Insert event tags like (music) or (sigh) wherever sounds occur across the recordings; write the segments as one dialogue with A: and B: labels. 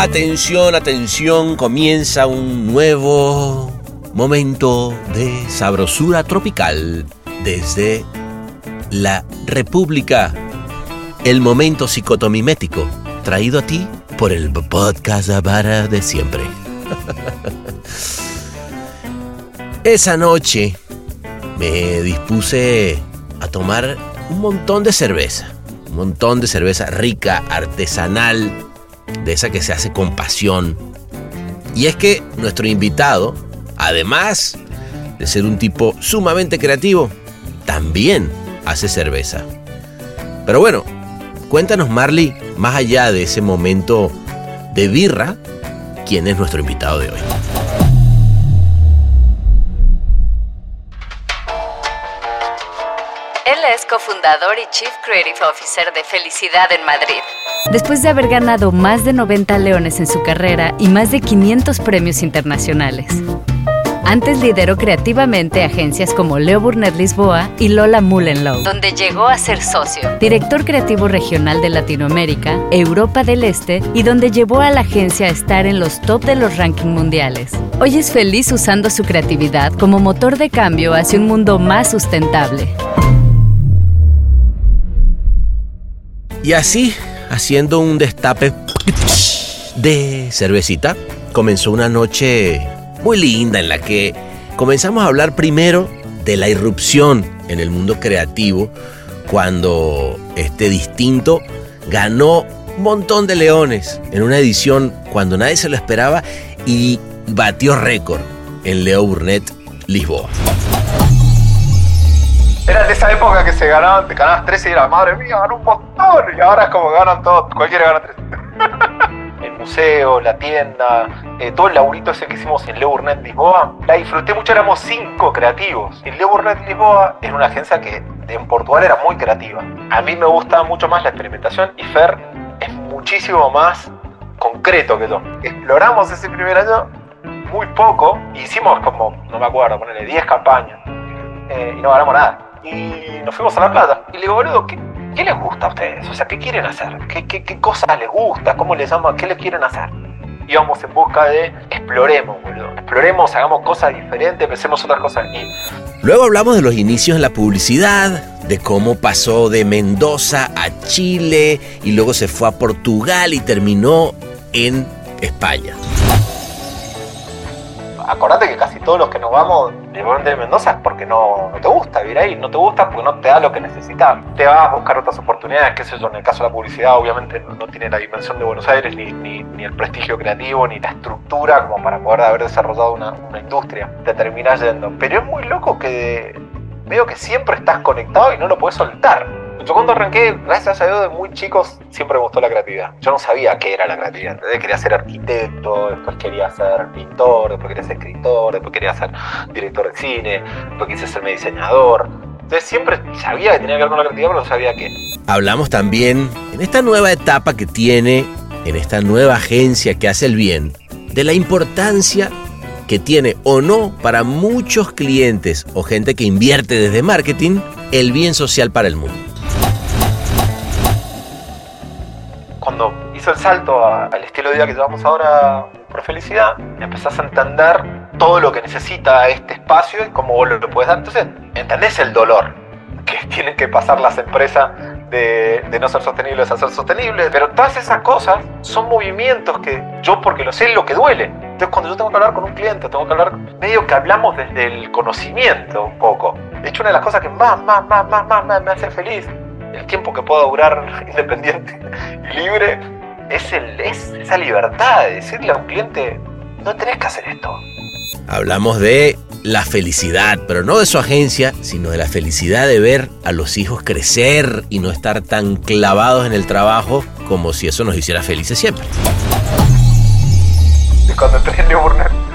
A: Atención, atención, comienza un nuevo momento de sabrosura tropical desde la República. El momento psicotomimético, traído a ti por el podcast Avara de siempre. (laughs) Esa noche me dispuse a tomar un montón de cerveza, un montón de cerveza rica, artesanal, de esa que se hace con pasión. Y es que nuestro invitado, además de ser un tipo sumamente creativo, también hace cerveza. Pero bueno, cuéntanos Marley, más allá de ese momento de birra, quién es nuestro invitado de hoy.
B: Él es cofundador y Chief Creative Officer de Felicidad en Madrid. Después de haber ganado más de 90 leones en su carrera y más de 500 premios internacionales. Antes lideró creativamente agencias como Leo Burnett Lisboa y Lola Mullenlow, donde llegó a ser socio, director creativo regional de Latinoamérica, Europa del Este y donde llevó a la agencia a estar en los top de los rankings mundiales. Hoy es feliz usando su creatividad como motor de cambio hacia un mundo más sustentable.
A: Y así, haciendo un destape de cervecita, comenzó una noche muy linda en la que comenzamos a hablar primero de la irrupción en el mundo creativo cuando este distinto ganó un montón de leones en una edición cuando nadie se lo esperaba y batió récord en Leo Burnett Lisboa.
C: Era de esa época que se ganaban, te ganabas 13 y era madre mía, ganó un montón. Y ahora es como ganan todos, cualquiera gana 13. (laughs) el museo, la tienda, eh, todo el laburito ese que hicimos en Leo Burnett Lisboa, la disfruté mucho, éramos cinco creativos. Y Leo Burnett Lisboa es una agencia que en Portugal era muy creativa. A mí me gusta mucho más la experimentación y Fer es muchísimo más concreto que yo. Exploramos ese primer año muy poco, hicimos como, no me acuerdo, ponerle 10 campañas eh, y no ganamos nada y nos fuimos a la playa. Y le digo, boludo, ¿qué, qué les gusta a ustedes? O sea, ¿qué quieren hacer? ¿Qué, qué, qué cosas les gusta? ¿Cómo les llaman? ¿Qué les quieren hacer? Íbamos en busca de exploremos, boludo. Exploremos, hagamos cosas diferentes, pensemos otras cosas. Y
A: Luego hablamos de los inicios en la publicidad, de cómo pasó de Mendoza a Chile y luego se fue a Portugal y terminó en España.
C: Acordate que casi todos los que nos vamos de de Mendoza es porque no, te gusta vivir ahí, no te gusta porque no te da lo que necesitas. Te vas a buscar otras oportunidades, qué sé yo, en el caso de la publicidad obviamente no, tiene la dimensión de Buenos Aires, ni, ni, ni el prestigio creativo, ni la estructura como para poder haber desarrollado una, una industria. Te terminás yendo. Pero es muy loco que veo que siempre estás conectado y no lo puedes soltar. Yo cuando arranqué, gracias a Dios, de muy chicos, siempre me gustó la creatividad. Yo no sabía qué era la creatividad. ¿entendés? Quería ser arquitecto, después quería ser pintor, después quería ser escritor, después quería ser director de cine, después quise ser diseñador. Entonces siempre sabía que tenía que ver con la creatividad, pero no sabía qué.
A: Hablamos también en esta nueva etapa que tiene, en esta nueva agencia que hace el bien, de la importancia que tiene o no para muchos clientes o gente que invierte desde marketing el bien social para el mundo.
C: Cuando hizo el salto al estilo de vida que llevamos ahora por felicidad, empezás a entender todo lo que necesita este espacio y cómo vos lo puedes dar. Entonces, entendés el dolor que (laughs) tienen que pasar las empresas de, no ser sostenibles a ser sostenibles. Pero todas esas cosas son movimientos que yo, porque lo sé, lo que duele. Entonces, cuando yo tengo que hablar con un cliente, tengo que hablar, medio que hablamos desde el conocimiento un poco. De hecho, una de las cosas que más, más, más, más, más me hace feliz, el tiempo que puedo durar (laughs) independiente y libre, es, el, es esa libertad de decirle a un cliente, no tenés que hacer esto.
A: Hablamos de la felicidad, pero no de su agencia, sino de la felicidad de ver a los hijos crecer y no estar tan clavados en el trabajo como si eso nos hiciera felices siempre.
D: Cuando entré en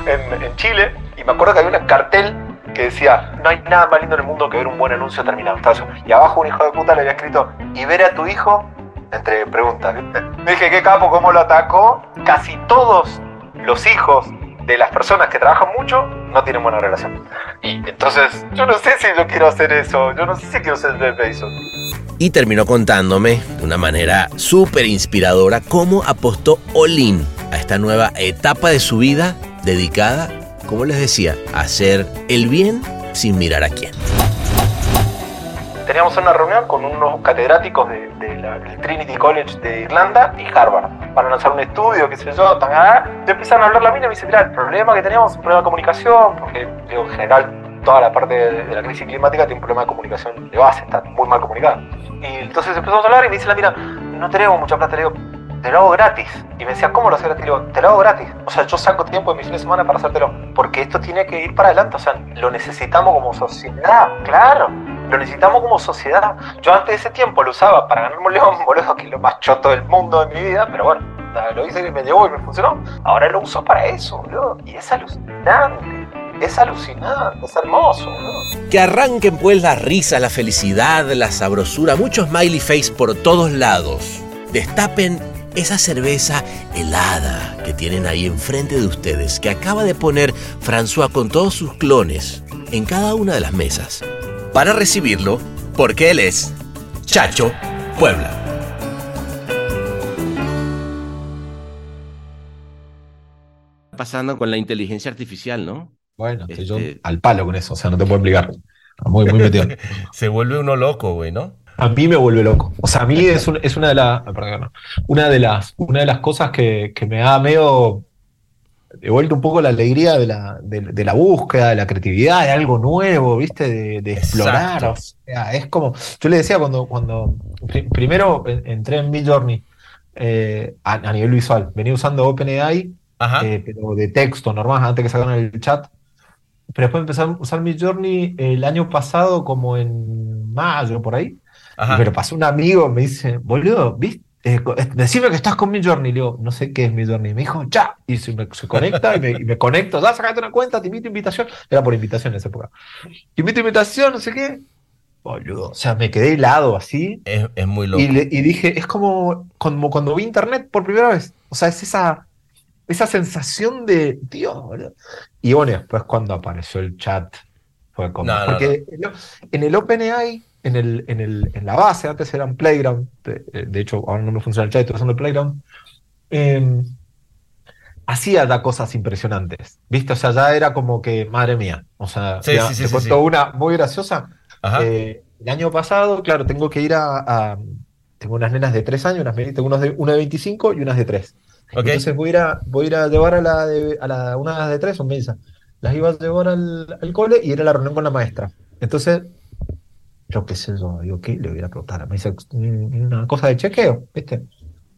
D: en, en Chile, y me acuerdo que había un cartel que decía, no hay nada más lindo en el mundo que ver un buen anuncio terminado. Y abajo un hijo de puta le había escrito, y ver a tu hijo, entre preguntas. Me dije, qué capo, cómo lo atacó. Casi todos los hijos de las personas que trabajan mucho no tienen buena relación. Y entonces, yo no sé si yo quiero hacer eso, yo no sé si quiero ser Jeff Bezos.
A: Y terminó contándome de una manera súper inspiradora cómo apostó Olin a esta nueva etapa de su vida dedicada como les decía, hacer el bien sin mirar a quién.
D: Teníamos una reunión con unos catedráticos de, del Trinity College de Irlanda y Harvard para lanzar un estudio, qué sé yo, tan, ah, empiezan a hablar la mina y me dice, mira, el problema que teníamos es un problema de comunicación, porque digo, en general toda la parte de, la crisis climática tiene un problema de comunicación de base, está muy mal comunicada. Y entonces empezamos a hablar y me dice la mina, no tenemos mucha plata, le digo, te lo hago gratis. Y me decía, ¿cómo lo haces gratis? digo, te lo hago gratis. O sea, yo saco tiempo de mi fin de semana para hacértelo. Porque esto tiene que ir para adelante. O sea, lo necesitamos como sociedad, claro. Lo necesitamos como sociedad. Yo antes de ese tiempo lo usaba para ganarme un león, (laughs) boludo, que es lo más choto del mundo de mi vida. Pero bueno, lo hice y me llevó y me funcionó. Ahora lo uso para eso, boludo. Y es alucinante. Es alucinante, es hermoso, boludo.
A: Que arranquen pues la risa, la felicidad, la sabrosura, muchos smiley face por todos lados. Destapen esa cerveza helada que tienen ahí enfrente de ustedes, que acaba de poner François con todos sus clones en cada una de las mesas, para recibirlo, porque él es Chacho Puebla. pasando con la inteligencia artificial, ¿no?
C: Bueno, yo este al palo con eso, o sea, no te puedo explicar. Muy, muy metido. (laughs)
A: Se vuelve uno loco, güey, ¿no?
C: A mí me vuelve loco. O sea, a mí es, es una, de la, una, de las, una de las cosas que, me ha medio devuelto un poco la alegría de la, de, la búsqueda, de la creatividad, de algo nuevo, ¿viste? De, explorar. O sea, es como. Yo le decía cuando, cuando primero entré en Midjourney eh, a, nivel visual. Venía usando OpenAI, eh, pero de texto normal, antes que sacaran el chat. Pero después empecé a usar Midjourney el año pasado, como en mayo, por ahí. Pero pasó un amigo, me dice, boludo, ¿viste? Eh, eh, decime que estás con mi journey. Le digo, no sé qué es mi journey. Me dijo, ya. Y se, me, conecta y me, conecto. Ya, sacate una cuenta, te invito a invitación. Era por invitación en esa época. Te invito a invitación, no sé qué. Boludo. O sea, me quedé helado así.
A: Es, muy loco.
C: Y, dije, es como, como cuando vi internet por primera vez. O sea, es esa, esa sensación de, Dios, boludo. Y bueno, después cuando apareció el chat, fue como. porque en el OpenAI en, el, en, el, en la base, antes era un Playground, de, hecho ahora no me funciona el chat, estoy usando el Playground, eh, hacía da cosas impresionantes, ¿viste? O sea, ya era como que, madre mía, o sea, te cuento una muy graciosa. Eh, el año pasado, claro, tengo que ir a, tengo unas nenas de 3 años, unas, tengo unas de, una de 25 y unas de 3. Entonces voy a, ir a, voy a ir a llevar a la de, a la, unas de 3, son mesa. Las iba a llevar al, al cole y era la reunión con la maestra. Entonces yo qué sé yo, digo, ¿qué le voy a preguntar? Me dice, una cosa de chequeo, ¿viste?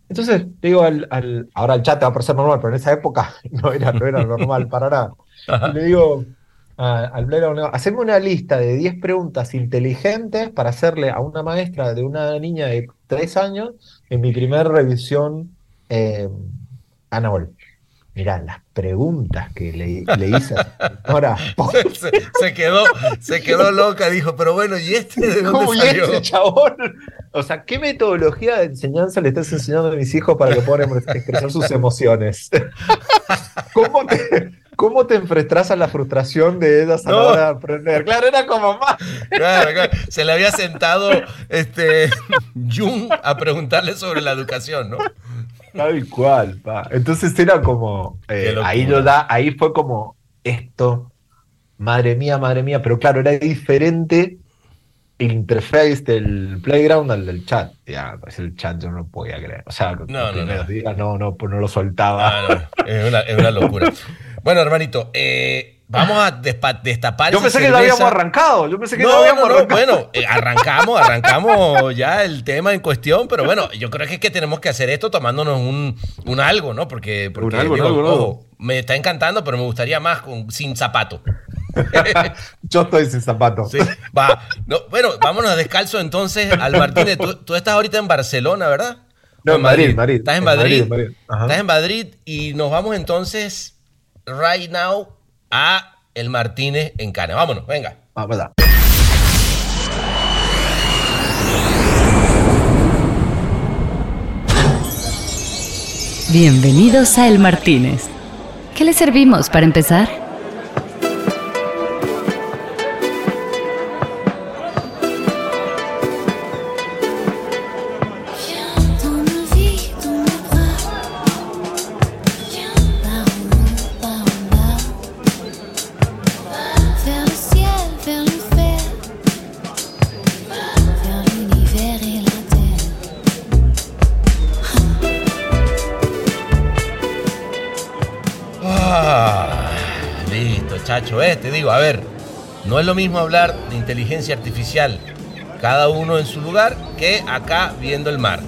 C: Entonces, digo, al, al, ahora el chat te va a parecer normal, pero en esa época (laughs) no era, no era normal para nada. Y le digo al Blair, haceme una lista de 10 preguntas inteligentes para hacerle a una maestra de una niña de 3 años en mi primera revisión eh, anual. Mirá, las preguntas que le, le hice a (laughs)
A: se, se, quedó, se quedó loca, dijo, pero bueno, ¿y este de dónde ¿Cómo salió?
C: este chabón? O sea, ¿qué metodología de enseñanza le estás enseñando a mis hijos para que puedan expresar sus emociones? (laughs) ¿Cómo te, ¿Cómo te enfrentas a la frustración de ellas a la hora de aprender? Claro, era como más.
A: Claro, claro. Se le había sentado este, (laughs) Jung a preguntarle sobre la educación, ¿no?
C: Tal cual, pa. Entonces era como. Eh, ahí lo da, ahí fue como esto. Madre mía, madre mía. Pero claro, era diferente el interface del playground al del chat. Ya, pues el chat yo no lo podía creer. O sea, los no, primeros no. días no, no, pues no lo soltaba.
A: Es, una, es una locura. (laughs) bueno, hermanito, eh, Vamos a destapar.
C: Yo pensé que lo habíamos arrancado. Yo pensé que no, lo habíamos
A: arrancado. Bueno, eh, (laughs) arrancamos, arrancamos ya el tema en cuestión, pero bueno, yo creo que es que tenemos que hacer esto tomándonos un, un algo, ¿no? Porque, porque
C: un algo, algo,
A: me está encantando, pero me gustaría más con, sin zapato. (laughs)
C: Yo estoy sin zapatos.
A: Sí, va. bueno, vámonos descalzo entonces al Martínez. Tú, estás ahorita en Barcelona, ¿verdad?
C: No, en Madrid, Madrid.
A: Estás en, Madrid. Estás en Madrid y nos vamos entonces, right now, a el Martínez en Cana. Vámonos, venga.
C: Vamos,
B: Bienvenidos a El Martínez. ¿Qué le servimos para empezar?
A: Te digo, a ver, no es lo mismo hablar de inteligencia artificial, cada uno en su lugar, que acá viendo el mar.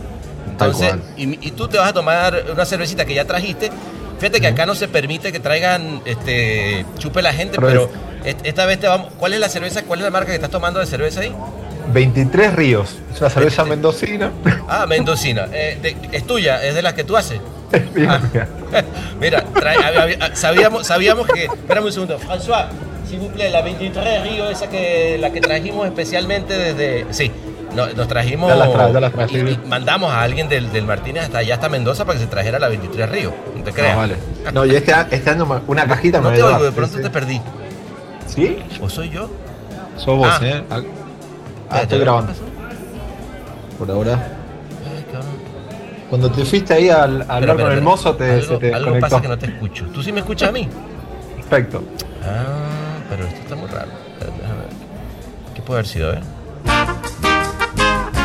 A: Entonces, y, tú te vas a tomar una cervecita que ya trajiste. Fíjate que acá no se permite que traigan este chupe la gente, pero, esta vez te vamos. ¿Cuál es la cerveza? ¿Cuál es la marca que estás tomando de cerveza ahí?
C: 23 Ríos. Es una cerveza mendocina.
A: Ah, mendocina. Eh, ¿Es tuya? ¿Es de las que tú haces? Ah, (laughs) mira, sabíamos, sabíamos que. Espérame un segundo. François, si vous plaît, la 23 Río, esa que la que trajimos especialmente desde. Sí, nos trajimos. y, mandamos a alguien del, del, Martínez hasta allá, hasta Mendoza, para que se trajera la 23 Río. No te creas.
C: No, vale. No, y este, este año una cajita
A: no te oigo, de pronto te perdí.
C: ¿Sí?
A: ¿O soy yo?
C: Sos vos, ah. ¿eh? Ah, estoy grabando. Por ahora. Cuando te fuiste ahí al, hablar con el mozo, te,
A: algo,
C: se te
A: algo pasa que no te escucho. ¿Tú sí me escuchas a mí?
C: Perfecto.
A: Ah, pero esto está muy raro. Déjame ver. ¿Qué puede haber sido, eh?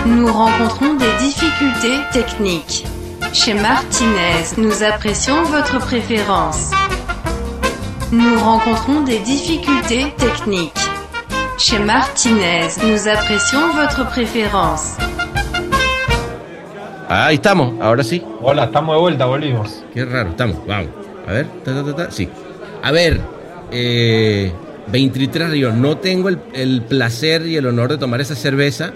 E: Nous rencontrons des difficultés techniques. Chez Martinez, nous apprécions votre préférence. Nous rencontrons des difficultés techniques. Chez Martinez, nous apprécions votre préférence.
A: Ah, ahí estamos, ahora sí.
C: Hola, estamos de vuelta, volvimos.
A: Qué raro, estamos, vamos. A ver, ta, ta, ta, sí. A ver, eh, 23 Ríos, no tengo el, placer y el honor de tomar esa cerveza,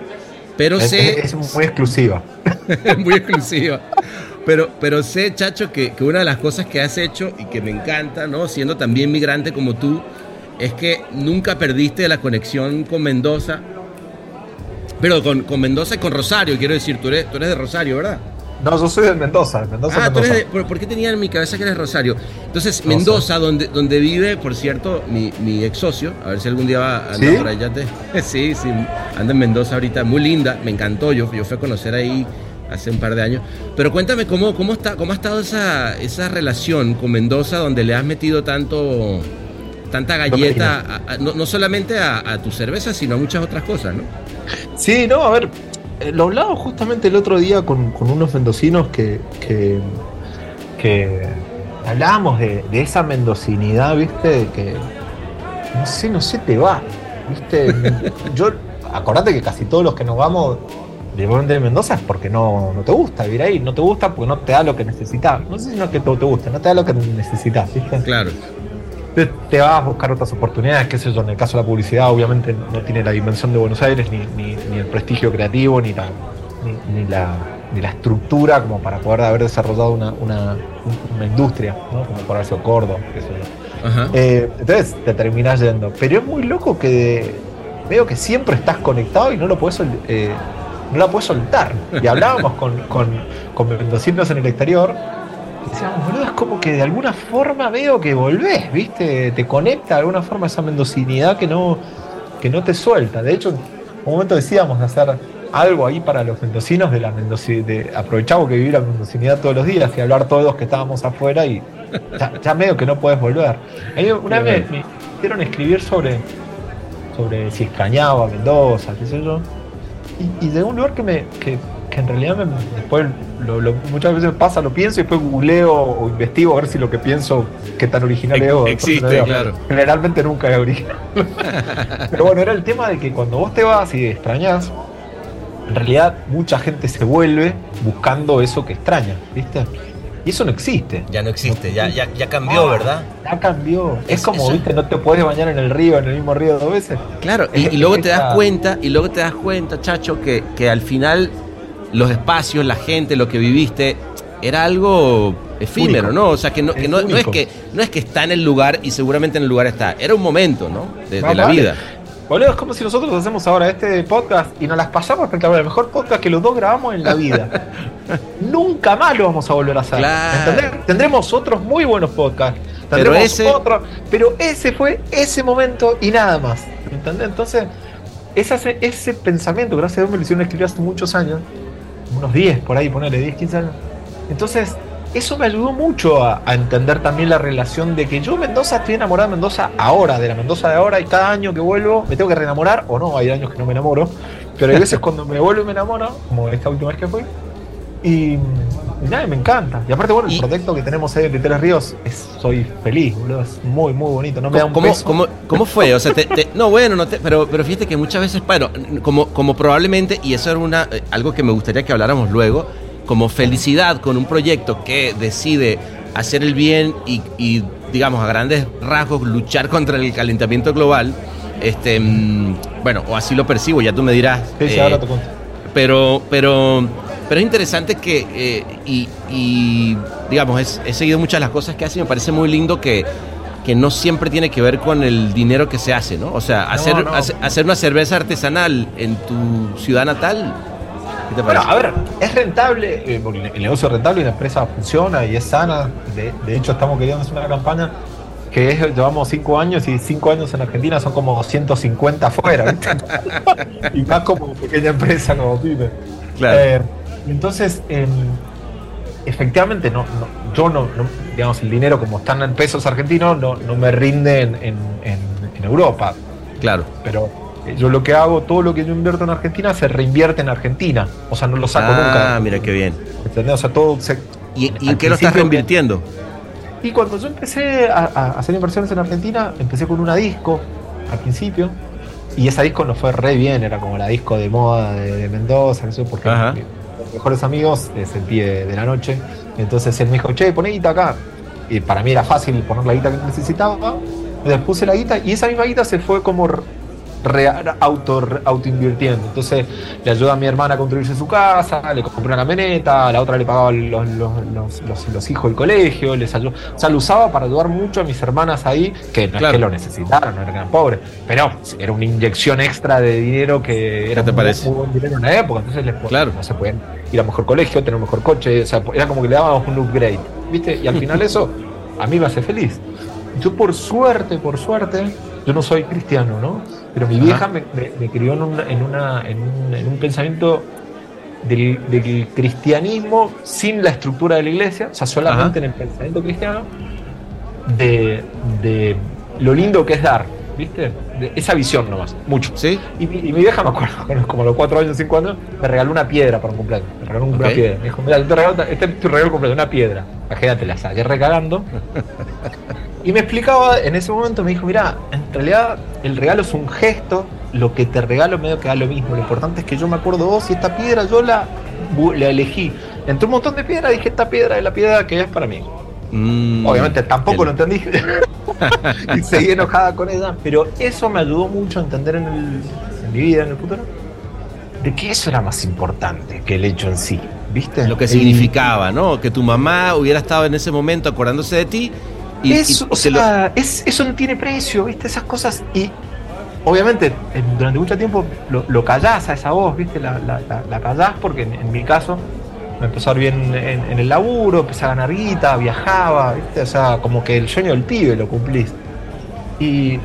A: pero sé...
C: Es, muy exclusiva. (laughs)
A: muy exclusiva. Pero, pero sé, Chacho, que, que, una de las cosas que has hecho y que me encanta, ¿no? Siendo también migrante como tú, es que nunca perdiste la conexión con Mendoza pero con, con, Mendoza y con Rosario, quiero decir, tú eres, tú eres de Rosario, ¿verdad?
C: No, yo soy de Mendoza. Mendoza
A: ah, Tú eres de, ¿por, qué tenía en mi cabeza que eres Rosario? Entonces, Mendoza, donde, donde vive, por cierto, mi, mi ex socio, a ver si algún día va a andar por allá. (laughs) sí, sí, anda en Mendoza ahorita, muy linda, me encantó, yo, yo fui a conocer ahí hace un par de años. Pero cuéntame cómo, cómo, está, cómo ha estado esa, esa relación con Mendoza, donde le has metido tanto tanta galleta, no, solamente a, tu cerveza, sino a muchas otras cosas, ¿no?
C: Sí, no, a ver, eh, lo hablaba justamente el otro día con, unos mendocinos que, que, hablábamos de, esa mendocinidad, ¿viste? Que no sé, no sé, te va, ¿viste? Yo, acordate que casi todos los que nos vamos de de Mendoza es porque no, no, te gusta vivir ahí, no te gusta porque no te da lo que necesitas. No sé si no es que todo te gusta, no te da lo que necesitas, ¿viste?
A: Claro
C: te, vas a buscar otras oportunidades, qué sé yo, en el caso de la publicidad obviamente no tiene la dimensión de Buenos Aires, ni, el prestigio creativo, ni la, ni, la, ni la estructura como para poder haber desarrollado una, una, industria, ¿no? como para haber sido Córdoba, qué sé yo. Eh, entonces te terminás yendo. Pero es muy loco que veo que siempre estás conectado y no lo puedes eh, no la puedes soltar. Y hablábamos con, con, con mendocinos en el exterior decíamos, boludo, es como que de alguna forma veo que volvés, ¿viste? Te conecta de alguna forma esa mendocinidad que no, que no te suelta. De hecho, en un momento decíamos de hacer algo ahí para los mendocinos de la de aprovechamos que vivir la mendocinidad todos los días y hablar todos que estábamos afuera y ya, medio que no puedes volver. una vez me, hicieron escribir sobre, sobre si extrañaba Mendoza, qué sé yo. Y, de un lugar que me, que en realidad después muchas veces pasa, lo pienso y después googleo o investigo a ver si lo que pienso, qué tan original es.
A: Existe, claro.
C: Generalmente nunca es original. (laughs) Pero bueno, era el tema de que cuando vos te vas y extrañas, en realidad mucha gente se vuelve buscando eso que extraña, ¿viste? Y eso no existe.
A: Ya no existe, ya, ya, ya cambió, ¿verdad?
C: Ya cambió. Es, como, viste, no te puedes bañar en el río, en el mismo río dos veces.
A: Claro, y, luego te das cuenta, y luego te das cuenta, chacho, que, que al final los espacios, la gente, lo que viviste, era algo efímero, ¿no? O sea, que, no, que no, es que no es que está en el lugar y seguramente en el lugar está. Era un momento, ¿no? De, la vida.
C: Boludo, es como si nosotros hacemos ahora este podcast y nos las pasamos espectacular. El mejor podcast que los dos grabamos en la vida. (laughs) Nunca más lo vamos a volver a hacer. Tendremos otros muy buenos podcasts. Tendremos pero ese... Otro, pero ese fue ese momento y nada más. ¿Entendés? Entonces, ese, ese pensamiento, gracias a Dios me lo hicieron escribir hace muchos años, unos 10 por ahí, ponerle 10, 15 años. Entonces, eso me ayudó mucho a, entender también la relación de que yo Mendoza estoy enamorado de Mendoza ahora, de la Mendoza de ahora, y cada año que vuelvo me tengo que reenamorar, o no, hay años que no me enamoro, pero hay veces (laughs) cuando me vuelvo y me enamoro, como esta última vez que fui, y, nada, me encanta. Y aparte, bueno, el proyecto que tenemos ahí de Tres Ríos, es, soy feliz, boludo, es muy, muy bonito, no me da un
A: ¿Cómo, ¿cómo, ¿cómo, fue? O sea, no, bueno, no pero, pero fíjate que muchas veces, bueno, como, como probablemente, y eso era una, eh, algo que me gustaría que habláramos luego, como felicidad con un proyecto que decide hacer el bien y, digamos, a grandes rasgos, luchar contra el calentamiento global, este, mm, bueno, o así lo percibo, ya tú me dirás.
C: Sí, ahora te
A: Pero, pero, pero es interesante que, eh, y, digamos, he seguido muchas de las cosas que hace y me parece muy lindo que, que no siempre tiene que ver con el dinero que se hace, ¿no? O sea, hacer, hacer una cerveza artesanal en tu ciudad natal
C: bueno, a ver, es rentable, eh, el negocio es rentable y la empresa funciona y es sana. De, hecho, estamos queriendo hacer una campaña que es, llevamos cinco años y cinco años en Argentina son como 250 afuera, (laughs) y más como pequeña empresa, como pyme. Claro. Eh, entonces, em, efectivamente, no, yo no, digamos, el dinero como están en pesos argentinos no, no me rinde en, en Europa.
A: Claro.
C: Pero yo lo que hago, todo lo que yo invierto en Argentina se reinvierte en Argentina. O sea, no lo saco nunca.
A: Ah, mira qué bien.
C: ¿Entendés? O sea, todo se,
A: ¿Y, en qué lo estás reinvirtiendo?
C: Y cuando yo empecé a, hacer inversiones en Argentina, empecé con una disco al principio. Y esa disco nos fue re bien, era como la disco de moda de, Mendoza, eso porque mis mejores amigos es el pie de, la noche. Entonces él me dijo, che, poné guita acá. Y para mí era fácil poner la guita que necesitaba. Le puse la guita y esa misma guita se fue como auto, auto invirtiendo. Entonces le ayuda a mi hermana a construirse su casa, le compré una camioneta, a la otra le pagaba los, los, hijos del colegio, les ayudó. O sea, lo usaba para ayudar mucho a mis hermanas ahí, que no es que lo necesitaron, no eran pobres, pero era una inyección extra de dinero que era
A: te muy, parece?
C: buen dinero en la época. Entonces les claro. no se pueden ir a mejor colegio, tener un mejor coche, o sea, era como que le dábamos un upgrade, ¿viste? Y al final (laughs) eso a mí me hace feliz. Yo por suerte, por suerte, yo no soy cristiano, ¿no? Pero mi vieja me, crió en, un, pensamiento del, cristianismo sin la estructura de la iglesia, o sea, solamente en el pensamiento cristiano, de, lo lindo que es dar, ¿viste? De esa visión nomás, mucho.
A: ¿Sí?
C: Y, mi vieja, me acuerdo, (laughs) como a los cuatro años, cinco años, me regaló una piedra para un cumpleaños. Me regaló una piedra. Me dijo, mira, te regalo, este es tu regalo completo, una piedra. Imagínate, la saqué regalando. (laughs) Y me explicaba, en ese momento me dijo, mira, en realidad el regalo es un gesto, lo que te regalo medio que da lo mismo, lo importante es que yo me acuerdo vos y esta piedra yo la, la elegí. Entre un montón de piedras dije, esta piedra es la piedra que es para mí. Mm, Obviamente tampoco lo entendí (laughs) y seguí enojada con ella, pero eso me ayudó mucho a entender en, en mi vida, en el futuro, de que eso era más importante que el hecho en sí. ¿Viste?
A: Lo que significaba, ¿no? Que tu mamá hubiera estado en ese momento acordándose de ti
C: eso, o sea, eso no tiene precio, ¿viste? Esas cosas. Y obviamente, durante mucho tiempo lo, lo callás a esa voz, ¿viste? La, la, callás porque en, mi caso me empezó a ir bien en, el laburo, empecé a ganar guita, viajaba, ¿viste? O sea, como que el sueño del pibe lo cumplís. Y,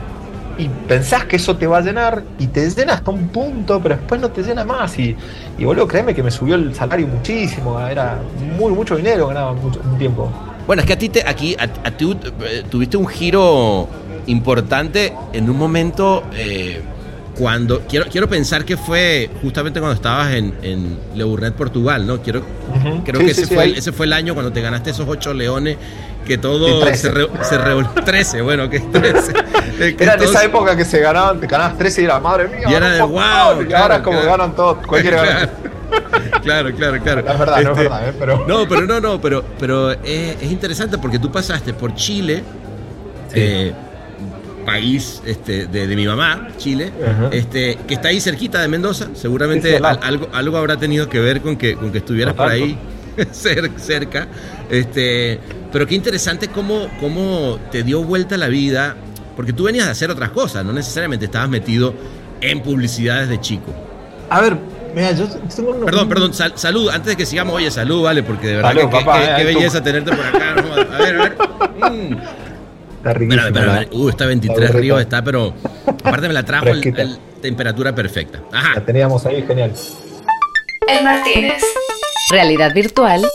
C: y pensás que eso te va a llenar y te llena hasta un punto, pero después no te llena más. Y, y boludo, créeme que me subió el salario muchísimo, era muy, mucho dinero, ganaba mucho, un tiempo.
A: Bueno, es que a ti te, aquí a, ti eh, tuviste un giro importante en un momento eh, cuando quiero quiero pensar que fue justamente cuando estabas en, en Le Bournet, Portugal, ¿no? Quiero creo que ese fue ese fue el año cuando te ganaste esos ocho leones que todo se, re, se 13, (laughs) bueno, que 13.
C: era en esa época que se ganaban, te ganabas 13 y era madre mía.
A: Y era de wow.
C: Y ahora como ganan todos, cualquiera (laughs)
A: claro, claro, claro.
C: Es verdad, no es este, verdad, ¿eh? pero...
A: No, (laughs) pero no, no, pero, pero es, interesante porque tú pasaste por Chile, eh, país este, de, mi mamá, Chile, este, que está ahí cerquita de Mendoza. Seguramente algo, algo habrá tenido que ver con que, con que estuvieras por ahí (laughs) cerca. Este, pero qué interesante cómo, cómo te dio vuelta la vida, porque tú venías a hacer otras cosas, no necesariamente estabas metido en publicidades de chico.
C: A ver, mira, yo
A: tengo Perdón, perdón, salud, antes de que sigamos, oye, salud, vale, porque de verdad que, qué, eh, belleza tenerte por acá. A ver, a ver. Mm.
C: Está riquísimo.
A: uh, está 23 arriba, está, pero aparte me la trajo el, temperatura perfecta.
C: Ajá. La teníamos ahí, genial.
B: El Martínez. Realidad virtual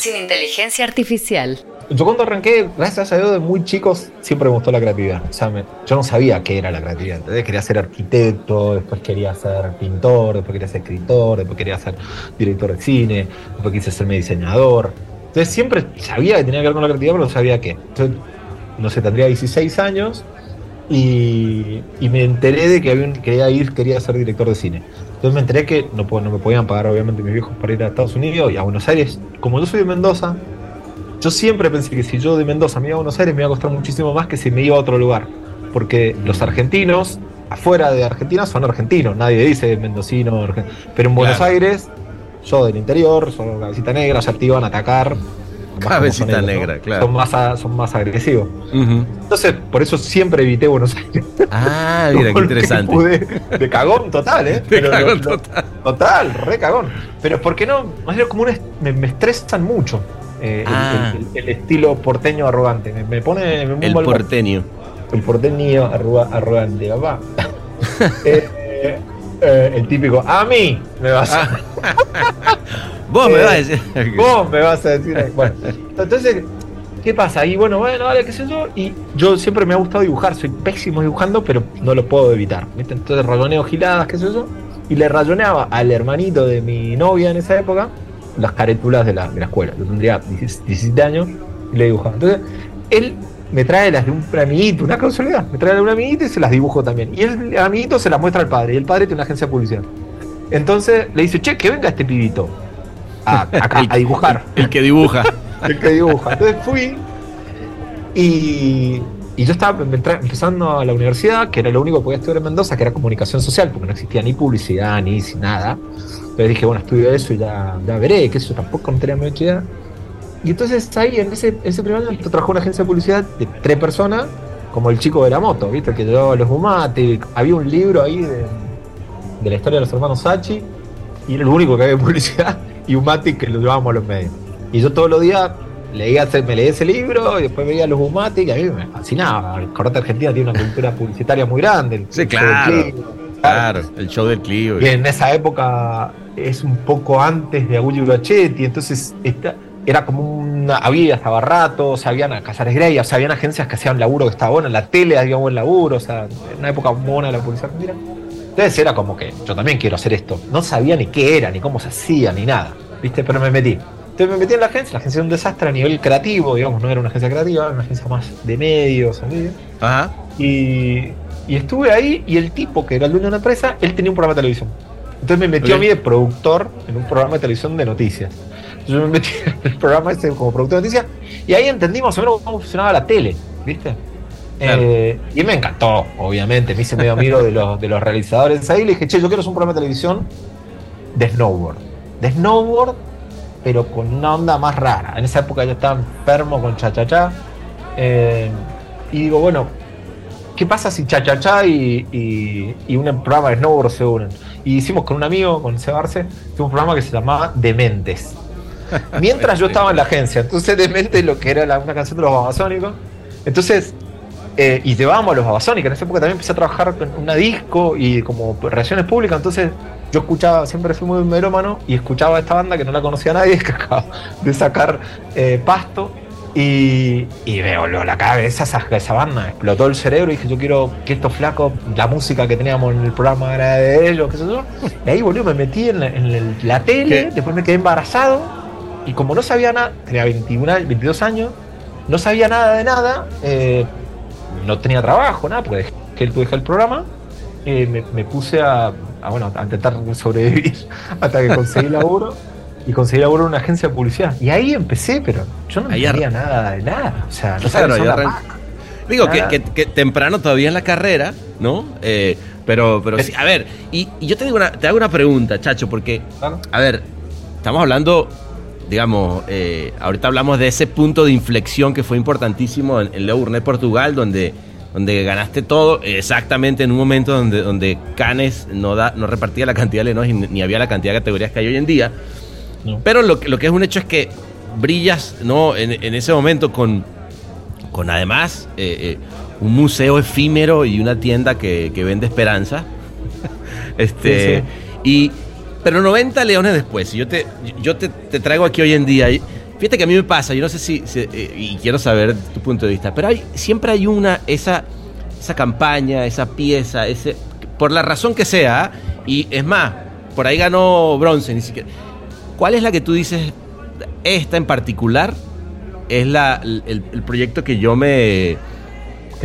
B: sin inteligencia artificial.
C: Yo cuando arranqué, gracias a Dios, de muy chicos, siempre me gustó la creatividad. O sea, yo no sabía qué era la creatividad. Quería ser arquitecto, después quería ser pintor, después quería ser escritor, después quería ser director de cine, después quise ser diseñador. Entonces siempre sabía que tenía que ver con la creatividad, pero no sabía qué. Entonces, no sé, tendría 16 años y, me enteré de que quería ir, quería ser director de cine. Entonces me enteré que no, no me podían pagar obviamente mis viejos para ir a Estados Unidos y a Buenos Aires. Como yo soy de Mendoza, yo siempre pensé que si yo de Mendoza me iba a Buenos Aires me iba a costar muchísimo más que si me iba a otro lugar. Porque los argentinos, afuera de Argentina, son argentinos, nadie dice mendocino, pero en Buenos Aires, yo del interior, son cabecita negra, ya te iban a atacar
A: Cabecita negra, claro.
C: Son más, son más agresivos. Entonces, por eso siempre evité Buenos Aires.
A: Ah, (laughs) mira, qué interesante.
C: de cagón total, ¿eh? (laughs)
A: De cagón total.
C: total, re cagón. Pero porque no, más bien como me, me, estresan mucho. Eh, ah. el, estilo porteño arrogante. Me, pone.
A: el porteño.
C: El porteño arrogante, papá. (laughs) Eh, eh, el típico, a mí me vas a. (laughs)
A: Vos me vas a decir.
C: Vos me vas a decir. Bueno, entonces, ¿qué pasa? Y bueno, bueno, vale, qué sé yo. Y yo siempre me ha gustado dibujar, soy pésimo dibujando, pero no lo puedo evitar. Entonces rayoneo giladas, qué sé yo. Y le rayoneaba al hermanito de mi novia en esa época las carétulas de la, de la escuela. Yo tendría 17 años y le dibujaba. Entonces, él me trae las de un amiguito, una casualidad. Me trae las de un amiguito y se las dibujo también. Y el amiguito se las muestra al padre. Y el padre tiene una agencia de publicidad. Entonces le dice, che, que venga este pibito a, dibujar.
A: El que dibuja.
C: el que dibuja. Entonces fui y, yo estaba empezando a la universidad, que era lo único que podía estudiar en Mendoza, que era comunicación social, porque no existía ni publicidad ni nada. Entonces dije, bueno, estudio eso y ya, ya veré, que eso tampoco no tenía mucha idea. Y entonces ahí, en ese, ese primer año, trabajó una agencia de publicidad de tres personas, como el chico de la moto, ¿viste? Que llevaba los humates. Había un libro ahí de, de la historia de los hermanos Sachi, y era lo único que había publicidad (laughs) y un Matic que lo llevábamos a los medios. Y yo todos los días leía, me leía ese libro y después veía los Humatic y a mí me fascinaba. El Correte Argentina tiene una cultura publicitaria muy grande.
A: sí, claro. claro, el show del Clio.
C: Y en esa época es un poco antes de Agullo entonces era como una. Había, estaba rato, o sea, habían Casares Grey, o sea, habían agencias que hacían laburo que estaba bueno, en la tele había buen laburo, o sea, en una época buena de la publicidad argentina. Entonces era como que yo también quiero hacer esto. No sabía ni qué era, ni cómo se hacía, ni nada. ¿Viste? Pero me metí. Entonces me metí en la agencia. La agencia era un desastre a nivel creativo, digamos. No era una agencia creativa, era una agencia más de medios. Ajá. Y, y estuve ahí y el tipo que era el dueño de una empresa, él tenía un programa de televisión. Entonces me metió a mí de productor en un programa de televisión de noticias. Yo me metí (laughs) en el programa ese como productor de noticias y ahí entendimos más o menos cómo funcionaba la tele, ¿viste? Eh, y me encantó, obviamente. Me hice medio amigo de los, de los realizadores ahí. Le dije, che, yo quiero hacer un programa de televisión de snowboard. De snowboard, pero con una onda más rara. En esa época yo estaba enfermo con cha-cha-cha. Eh, y digo, bueno, ¿qué pasa si cha-cha-cha y, y, un programa de snowboard se unen? Y hicimos con un amigo, con Sebarce, un programa que se llamaba Dementes. (laughs) Mientras yo estaba en la agencia. Entonces, Dementes lo que era la, una canción de los babasónicos. Entonces, eh, y llevábamos a los Babasónicos. En esa época también empecé a trabajar en una disco y como relaciones públicas. Entonces yo escuchaba, siempre fui muy melómano y escuchaba esta banda que no la conocía nadie, (laughs) que acaba de sacar eh, pasto. Y, y me volvió la cabeza esa, esa banda, explotó el cerebro y dije, yo quiero que estos flacos, la música que teníamos en el programa era de ellos, qué sé yo. Y ahí volvió, me metí en la, tele, después me quedé embarazado y como no sabía nada, tenía 21, 22 años, no sabía nada de nada, eh, no tenía trabajo, nada, porque dejé, dejé el programa. Eh, me, puse a, bueno, a intentar sobrevivir (laughs) hasta que conseguí laburo. y conseguí laburo en una agencia de publicidad. Y ahí empecé, pero yo no entendía nada de nada. O sea, no sabía
A: Digo, que, temprano todavía en la carrera, ¿no? Eh, pero, pero sí, a ver, y, yo te, digo una, te hago una pregunta, Chacho, porque, a ver, estamos hablando, digamos, eh, ahorita hablamos de ese punto de inflexión que fue importantísimo en, en Le Portugal, donde, donde ganaste todo exactamente en un momento donde, donde Canes no, da, no repartía la cantidad de Lenox ni había la cantidad de categorías que hay hoy en día. Pero lo, lo que es un hecho es que brillas ¿no? en, en ese momento con, con además eh, eh, un museo efímero y una tienda que, vende esperanza. (laughs) este, Y, pero 90 leones después, yo te, yo te, traigo aquí hoy en día. fíjate que a mí me pasa, yo no sé si, eh, y quiero saber tu punto de vista, pero hay, siempre hay una, esa, esa campaña, esa pieza, ese, por la razón que sea, y es más, por ahí ganó bronce, ni siquiera. ¿Cuál es la que tú dices, esta en particular, es la, el, proyecto que yo me,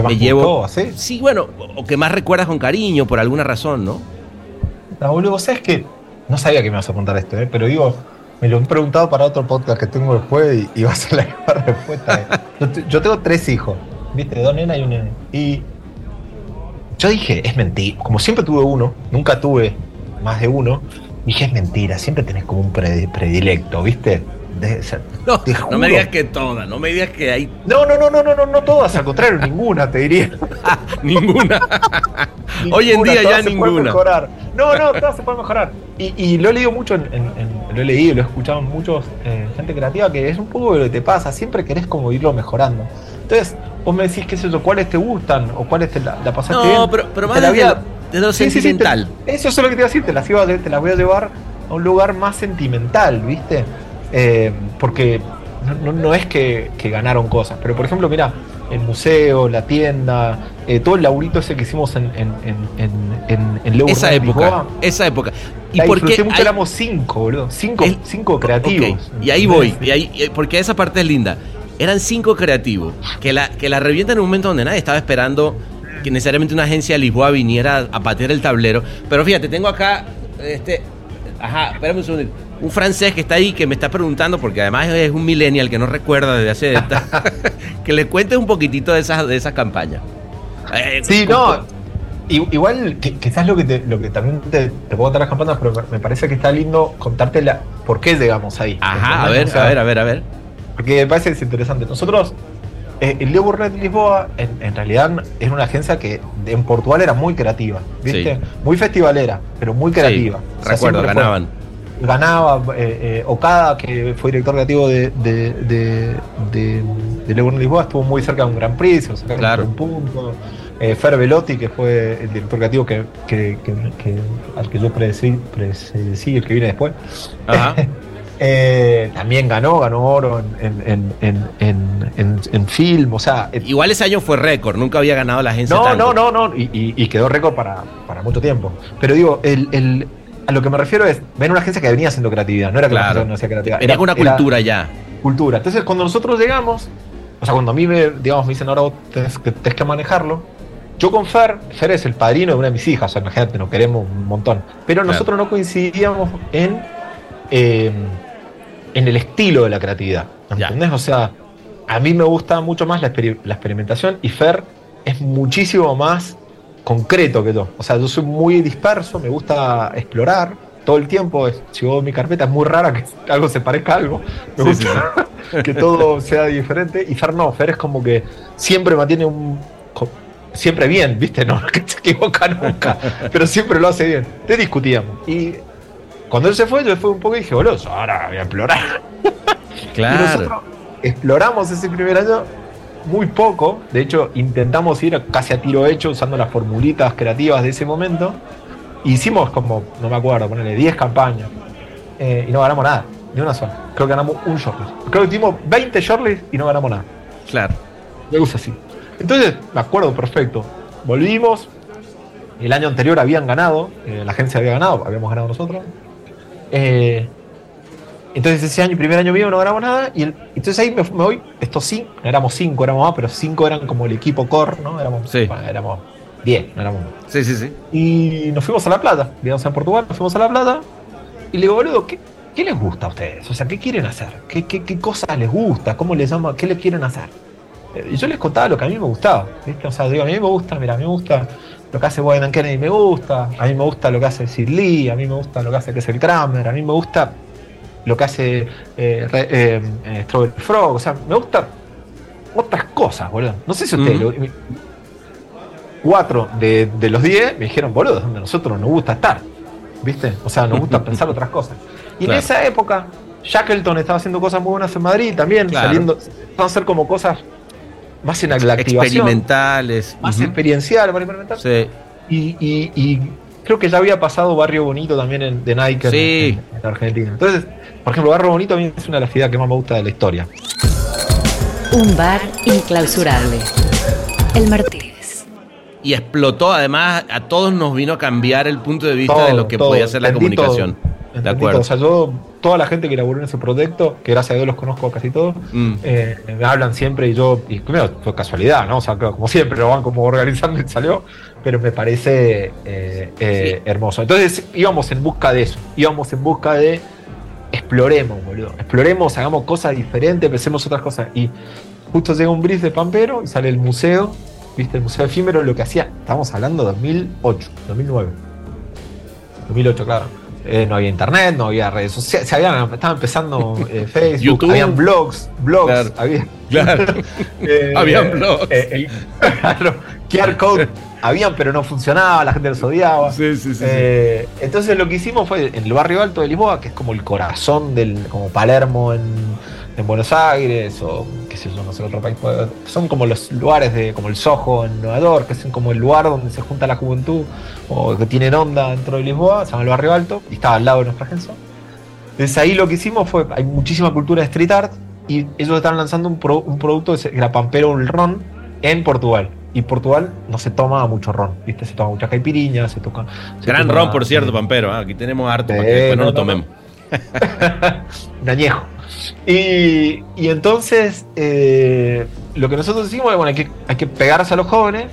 C: me llevo. ¿sí?
A: sí, bueno, o que más recuerdas con cariño por alguna razón, ¿no?
C: Boludo, vos sabés que no sabía que me ibas a contar esto, ¿eh? pero digo, me lo he preguntado para otro podcast que tengo después y, va a ser la (laughs) respuesta. ¿eh? Yo, tengo tres hijos, ¿viste? Dos nenas y un nene. Y yo dije, es mentira. Como siempre tuve uno, nunca tuve más de uno, dije, es mentira, siempre tenés como un predilecto, ¿viste?
A: No, me digas que todas, no me digas que hay.
C: No, no, no, no, no, no, no todas, al contrario, (laughs) ninguna, te diría. (laughs)
A: ninguna. Hoy en día ya ninguna.
C: Mejorar. No, no, todas se pueden mejorar. Y, lo he leído mucho, en, lo he leído, lo he escuchado en muchos eh, gente creativa, que es un poco lo que te pasa, siempre querés como irlo mejorando. Entonces, vos me decís, qué es eso, cuáles te gustan o cuáles te la, pasaste no, bien.
A: No, pero, pero más desde, de lo sentimental.
C: eso es lo que te iba a decir, te las, iba, te las voy a llevar a un lugar más sentimental, ¿viste? Eh, porque no, es que, ganaron cosas, pero por ejemplo, mira, el museo, la tienda, eh, todo el laburito ese que hicimos en, en, en, en,
A: Esa época, esa época.
C: Y porque éramos cinco, boludo. Cinco, cinco creativos.
A: Y ahí voy, y ahí, porque esa parte es linda. Eran cinco creativos que la, que la revientan en un momento donde nadie estaba esperando que necesariamente una agencia de Lisboa viniera a patear el tablero. Pero fíjate, tengo acá este. Ajá, espérame un segundo un francés que está ahí que me está preguntando, porque además es un millennial que no recuerda desde hace esta, (laughs) que le cuente un poquitito de esa, de esa campaña.
C: Eh, sí, no. Igual, quizás lo que, lo que también te, puedo contar las campanas, pero me parece que está lindo contarte la, por qué llegamos ahí.
A: Ajá, a ver, a ver, a ver, a ver.
C: Porque me parece que es interesante. Nosotros, eh, el Leo Burnett Lisboa, en, realidad es una agencia que en Portugal era muy creativa, ¿viste? Muy festivalera, pero muy creativa.
A: recuerdo, ganaban
C: ganaba eh, eh, Okada, que fue director creativo de, de, de, de, Lisboa, estuvo muy cerca de un Gran Prix, o sea,
A: claro.
C: un punto. Eh, Fer Velotti, que fue el director creativo que, que, que, al que yo predecí, el que viene después. (laughs) Eh, también ganó, ganó oro en, en, en, en, en film, o sea...
A: Igual ese año fue récord, nunca había ganado la agencia.
C: No, no, no, no, y, y, quedó récord para, para mucho tiempo. Pero digo, el, el, a lo que me refiero es, ven una agencia que venía haciendo creatividad, no era que la agencia no hacía creatividad.
A: Era, una cultura ya.
C: Cultura. Entonces, cuando nosotros llegamos, o sea, cuando a mí me, digamos, me dicen, ahora vos tenés que, que manejarlo, yo con Fer, Fer es el padrino de una de mis hijas, o sea, imagínate, nos queremos un montón. Pero nosotros no coincidíamos en, em, en el estilo de la creatividad. ¿Entendés? O sea, a mí me gusta mucho más la, la experimentación y Fer es muchísimo más concreto que yo. O sea, yo soy muy disperso, me gusta explorar todo el tiempo. Si vos mi carpeta es muy rara que (laughs) algo se parezca a algo. Me gusta (laughs) que todo sea diferente. Y Fer no, Fer es como que siempre mantiene un. Siempre bien, ¿viste? No, (laughs) que se equivoca nunca, pero siempre lo hace bien. Te discutíamos. Y cuando él se fue, yo fui un poco y dije, boludo, ahora voy a explorar.
A: Claro. Y nosotros
C: exploramos ese primer año muy poco. De hecho, intentamos ir casi a tiro hecho usando las formulitas creativas de ese momento. Hicimos como, no me acuerdo, ponerle 10 campañas. Eh, y no ganamos nada, ni una sola. Creo que ganamos un shortlist. Creo que tuvimos 20 shortlists y no ganamos nada.
A: Claro.
C: Me gusta así. Entonces, me acuerdo perfecto. Volvimos. El año anterior habían ganado, eh, la agencia había ganado, habíamos ganado nosotros. Eh, entonces ese año, primer año mío, no ganamos nada. Y entonces ahí me, voy, estos cinco, éramos cinco, éramos más, pero cinco eran como el equipo core, ¿no? Éramos,
A: sí.
C: éramos diez, no éramos.
A: Sí, sí, sí.
C: Y nos fuimos a La Plata, digamos en Portugal, nos fuimos a La Plata. Y le digo, boludo, ¿qué, ¿qué les gusta a ustedes? O sea, ¿qué quieren hacer? ¿Qué, qué, cosas les gusta? ¿Cómo les llama? ¿Qué les quieren hacer? Eh, y yo les contaba lo que a mí me gustaba, ¿viste? O sea, digo, a mí me gusta, mira, a mí me gusta lo que hace Biden Kennedy, me gusta, a mí me gusta lo que hace Sid Lee, a mí me gusta lo que hace que es el Kramer, a mí me gusta lo que hace eh, eh, Strawberry Frog, o sea, me gusta otras cosas, boludo. No sé si ustedes, cuatro de, de, los diez me dijeron, boludo, es donde nosotros nos gusta estar, ¿viste? O sea, nos gusta (laughs) pensar otras cosas. Y en esa época, Shackleton estaba haciendo cosas muy buenas en Madrid también, saliendo, van a ser como cosas más en la activación.
A: Experimentales.
C: Más experiencial para experimentar. Sí. Y, creo que ya había pasado Barrio Bonito también en, de Nike en, Argentina. Entonces, por ejemplo, Barrio Bonito a mí es una de las ciudades que más me gusta de la historia.
B: Un bar inclausurable. El Martínez.
A: Y explotó, además, a todos nos vino a cambiar el punto de vista de lo que podía ser la comunicación.
C: De acuerdo. O sea, yo, toda la gente que laburó en ese proyecto, que gracias a Dios los conozco casi todos, mm. eh, me hablan siempre y yo, y primero fue casualidad, ¿no? O sea, como siempre lo van como organizando y salió, pero me parece eh, eh, hermoso. Entonces íbamos en busca de eso, íbamos en busca de exploremos, boludo, exploremos, hagamos cosas diferentes, pensemos otras cosas. Y justo llega un brief de Pampero y sale el museo, viste, el museo efímero, lo que hacía, estamos hablando de 2008, 2009. 2008, claro eh, no había internet, no había redes sociales, se habían, estaba empezando eh, (laughs) Facebook, YouTube. habían blogs, blogs, había,
A: claro. (laughs) (laughs) eh, habían blogs.
C: Claro, QR code habían, pero no funcionaba, la gente los odiaba.
A: Sí, sí, sí,
C: entonces lo que hicimos fue en el barrio alto de Lisboa, que es como el corazón del, como Palermo en en Buenos Aires o qué sé yo, no sé, otro país. Son como los lugares de, como el Soho en Nueva York, que es como el lugar donde se junta la juventud o que tienen onda dentro de Lisboa, se llama el Barrio Alto, y estaba al lado de nuestra agencia. Entonces ahí lo que hicimos fue, hay muchísima cultura de street art y ellos están lanzando un, producto que era Pampero un ron en Portugal. Y Portugal no se toma mucho ron, ¿viste? Se toma mucha caipiriña, se toca.
A: Gran ron, por cierto, Pampero. ¿eh? Aquí tenemos harto para que después no, lo tomemos. (laughs) (laughs)
C: un añejo. Y, entonces, eh, lo que nosotros decimos es, bueno, hay que, hay que pegarse a los jóvenes.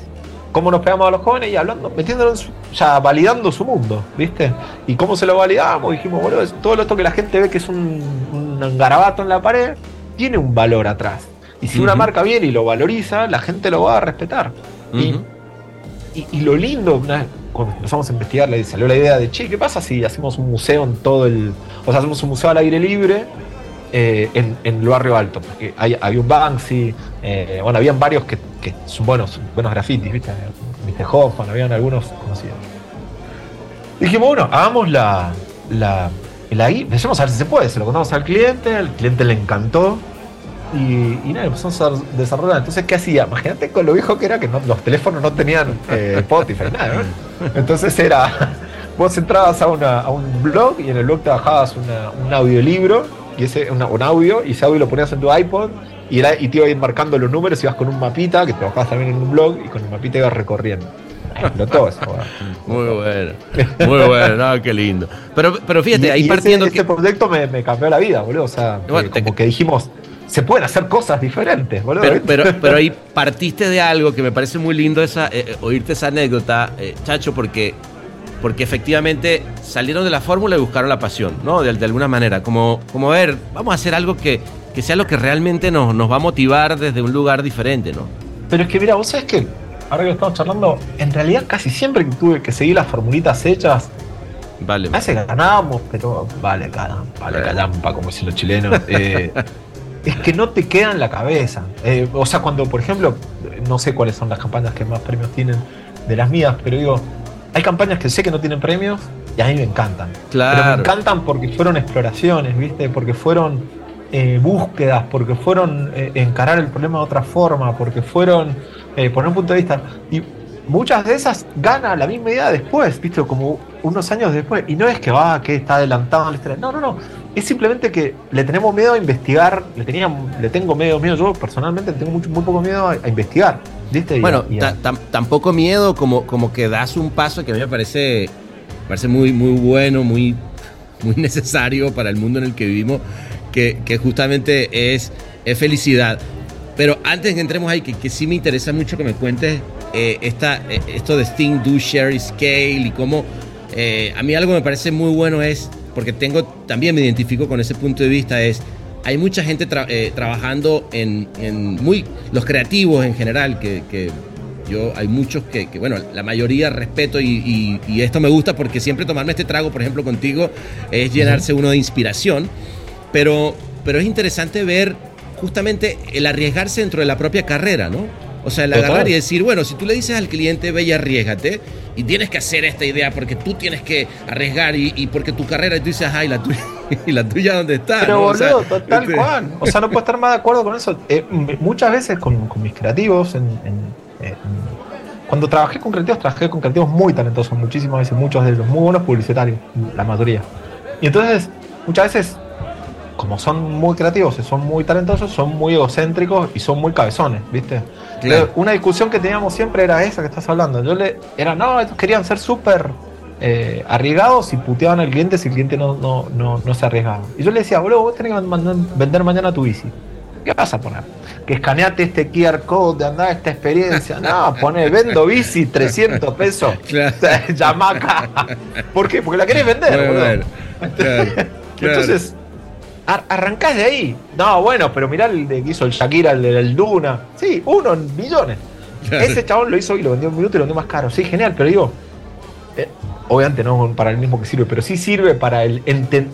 C: ¿Cómo nos pegamos a los jóvenes? Y hablando, metiéndonos, ya validando su mundo, ¿viste? ¿Y cómo se lo validamos? Dijimos, bueno, todo esto que la gente ve que es un, un garabato en la pared, tiene un valor atrás. Y si una marca viene y lo valoriza, la gente lo va a respetar. y, y, lo lindo, cuando empezamos a investigar, le salió la idea de, che, ¿qué pasa si hacemos un museo en todo el... O sea, hacemos un museo al aire libre eh, en, el barrio alto, porque hay, había un Banksy, eh, bueno, habían varios que, son buenos, buenos grafitis, ¿viste? Viste Hoffman, habían algunos conocidos. Dijimos, bueno, hagamos la, la, la empecemos a ver si se puede, se lo contamos al cliente, al cliente le encantó. Y, y nada, empezamos a desarrollar. Entonces, ¿qué hacía? Imagínate con lo viejo que era que los teléfonos no tenían eh, Spotify, nada. (laughs) Entonces era, (laughs) vos entrabas a, una, a, un blog y en el blog te bajabas un audiolibro y ese un audio, y ese audio lo ponías en tu iPod y, era, y te iba a ir marcando los números, ibas con un mapita, que te bajabas también en un blog, y con el mapita ibas recorriendo. Explotó eso.
A: Muy bueno, muy bueno, qué lindo. Pero, pero fíjate, ahí partiendo.
C: Este proyecto me, me, cambió la vida, boludo. O sea, como que dijimos, se pueden hacer cosas diferentes, boludo.
A: Pero, pero, ahí partiste de algo que me parece muy lindo esa, eh, eh, oírte esa anécdota, eh, Chacho, porque porque efectivamente salieron de la fórmula y buscaron la pasión, ¿no? De, alguna manera, como, como ver, vamos a hacer algo que, sea lo que realmente nos, nos va a motivar desde un lugar diferente, ¿no?
C: Pero es que mira, vos sabés que, ahora que estamos charlando, en realidad casi siempre que tuve que seguir las formulitas hechas,
A: vale.
C: a veces ganábamos, pero vale, vale, calampa, como dicen los chilenos. Eh, (laughs) es que no te queda en la cabeza. Eh, o sea, cuando, por ejemplo, no sé cuáles son las campañas que más premios tienen de las mías, pero digo, hay campañas que sé que no tienen premios y a mí me encantan.
A: Claro.
C: Pero me encantan porque fueron exploraciones, ¿viste? Porque fueron eh, búsquedas, porque fueron eh, encarar el problema de otra forma, porque fueron eh, poner un punto de vista. Y muchas de esas gana la misma idea después, ¿viste? Como unos años después. Y no es que va, que está adelantado en la. No, no, no. Es simplemente que le tenemos miedo a investigar. Le, tenía, le tengo medio miedo. Yo personalmente tengo mucho, muy poco miedo a investigar.
A: Bueno, tampoco miedo como, como que das un paso que a mí me parece, parece muy, muy bueno, muy, muy (laughs) necesario para el mundo en el que vivimos, que, justamente es, es, felicidad. Pero antes que entremos ahí, que, sí me interesa mucho que me cuentes eh, esta, eh, esto de Sting, Do, Share, Scale y cómo... Eh, a mí algo que me parece muy bueno es porque tengo, también me identifico con ese punto de vista, es, hay mucha gente eh, trabajando en, muy, los creativos en general, que, yo, hay muchos que, bueno, la mayoría respeto y, esto me gusta porque siempre tomarme este trago, por ejemplo, contigo, es llenarse uno de inspiración, pero, pero es interesante ver justamente el arriesgarse dentro de la propia carrera, ¿no? O sea, el agarrar y decir, bueno, si tú le dices al cliente, ve y arriesgate, y tienes que hacer esta idea porque tú tienes que arriesgar y, porque tu carrera, y tú dices, ay, la tuya, (laughs) y la tuya dónde está.
C: Pero boludo, tal este cual. O sea, no puedo estar más de acuerdo con eso. Eh, muchas veces con, mis creativos, cuando trabajé con creativos, trabajé con creativos muy talentosos, muchísimas veces, muchos de ellos, muy buenos publicitarios, la mayoría. Y entonces, muchas veces como son muy creativos y son muy talentosos, son muy egocéntricos y son muy cabezones, ¿viste? Una discusión que teníamos siempre era esa que estás hablando. Yo le. Era, no, ellos querían ser súper eh, arriesgados y puteaban al cliente si el cliente no, no, no, se arriesgaba. Y yo le decía, boludo, vos tenés que vender mañana tu bici. ¿Qué vas a poner? Que escaneate este QR code, de andar esta experiencia. No, pone vendo bici 300 pesos. (laughs) Yamaca. (laughs) ¿Por qué? Porque la querés vender, boludo. (laughs) Entonces, arrancás de ahí. No, bueno, pero mirá el de que hizo el Shakira, el del Duna. Sí, uno en millones. Ese chabón lo hizo y lo vendió un minuto y lo vendió más caro. Sí, genial, pero digo, eh, obviamente no para el mismo que sirve, pero sí sirve para el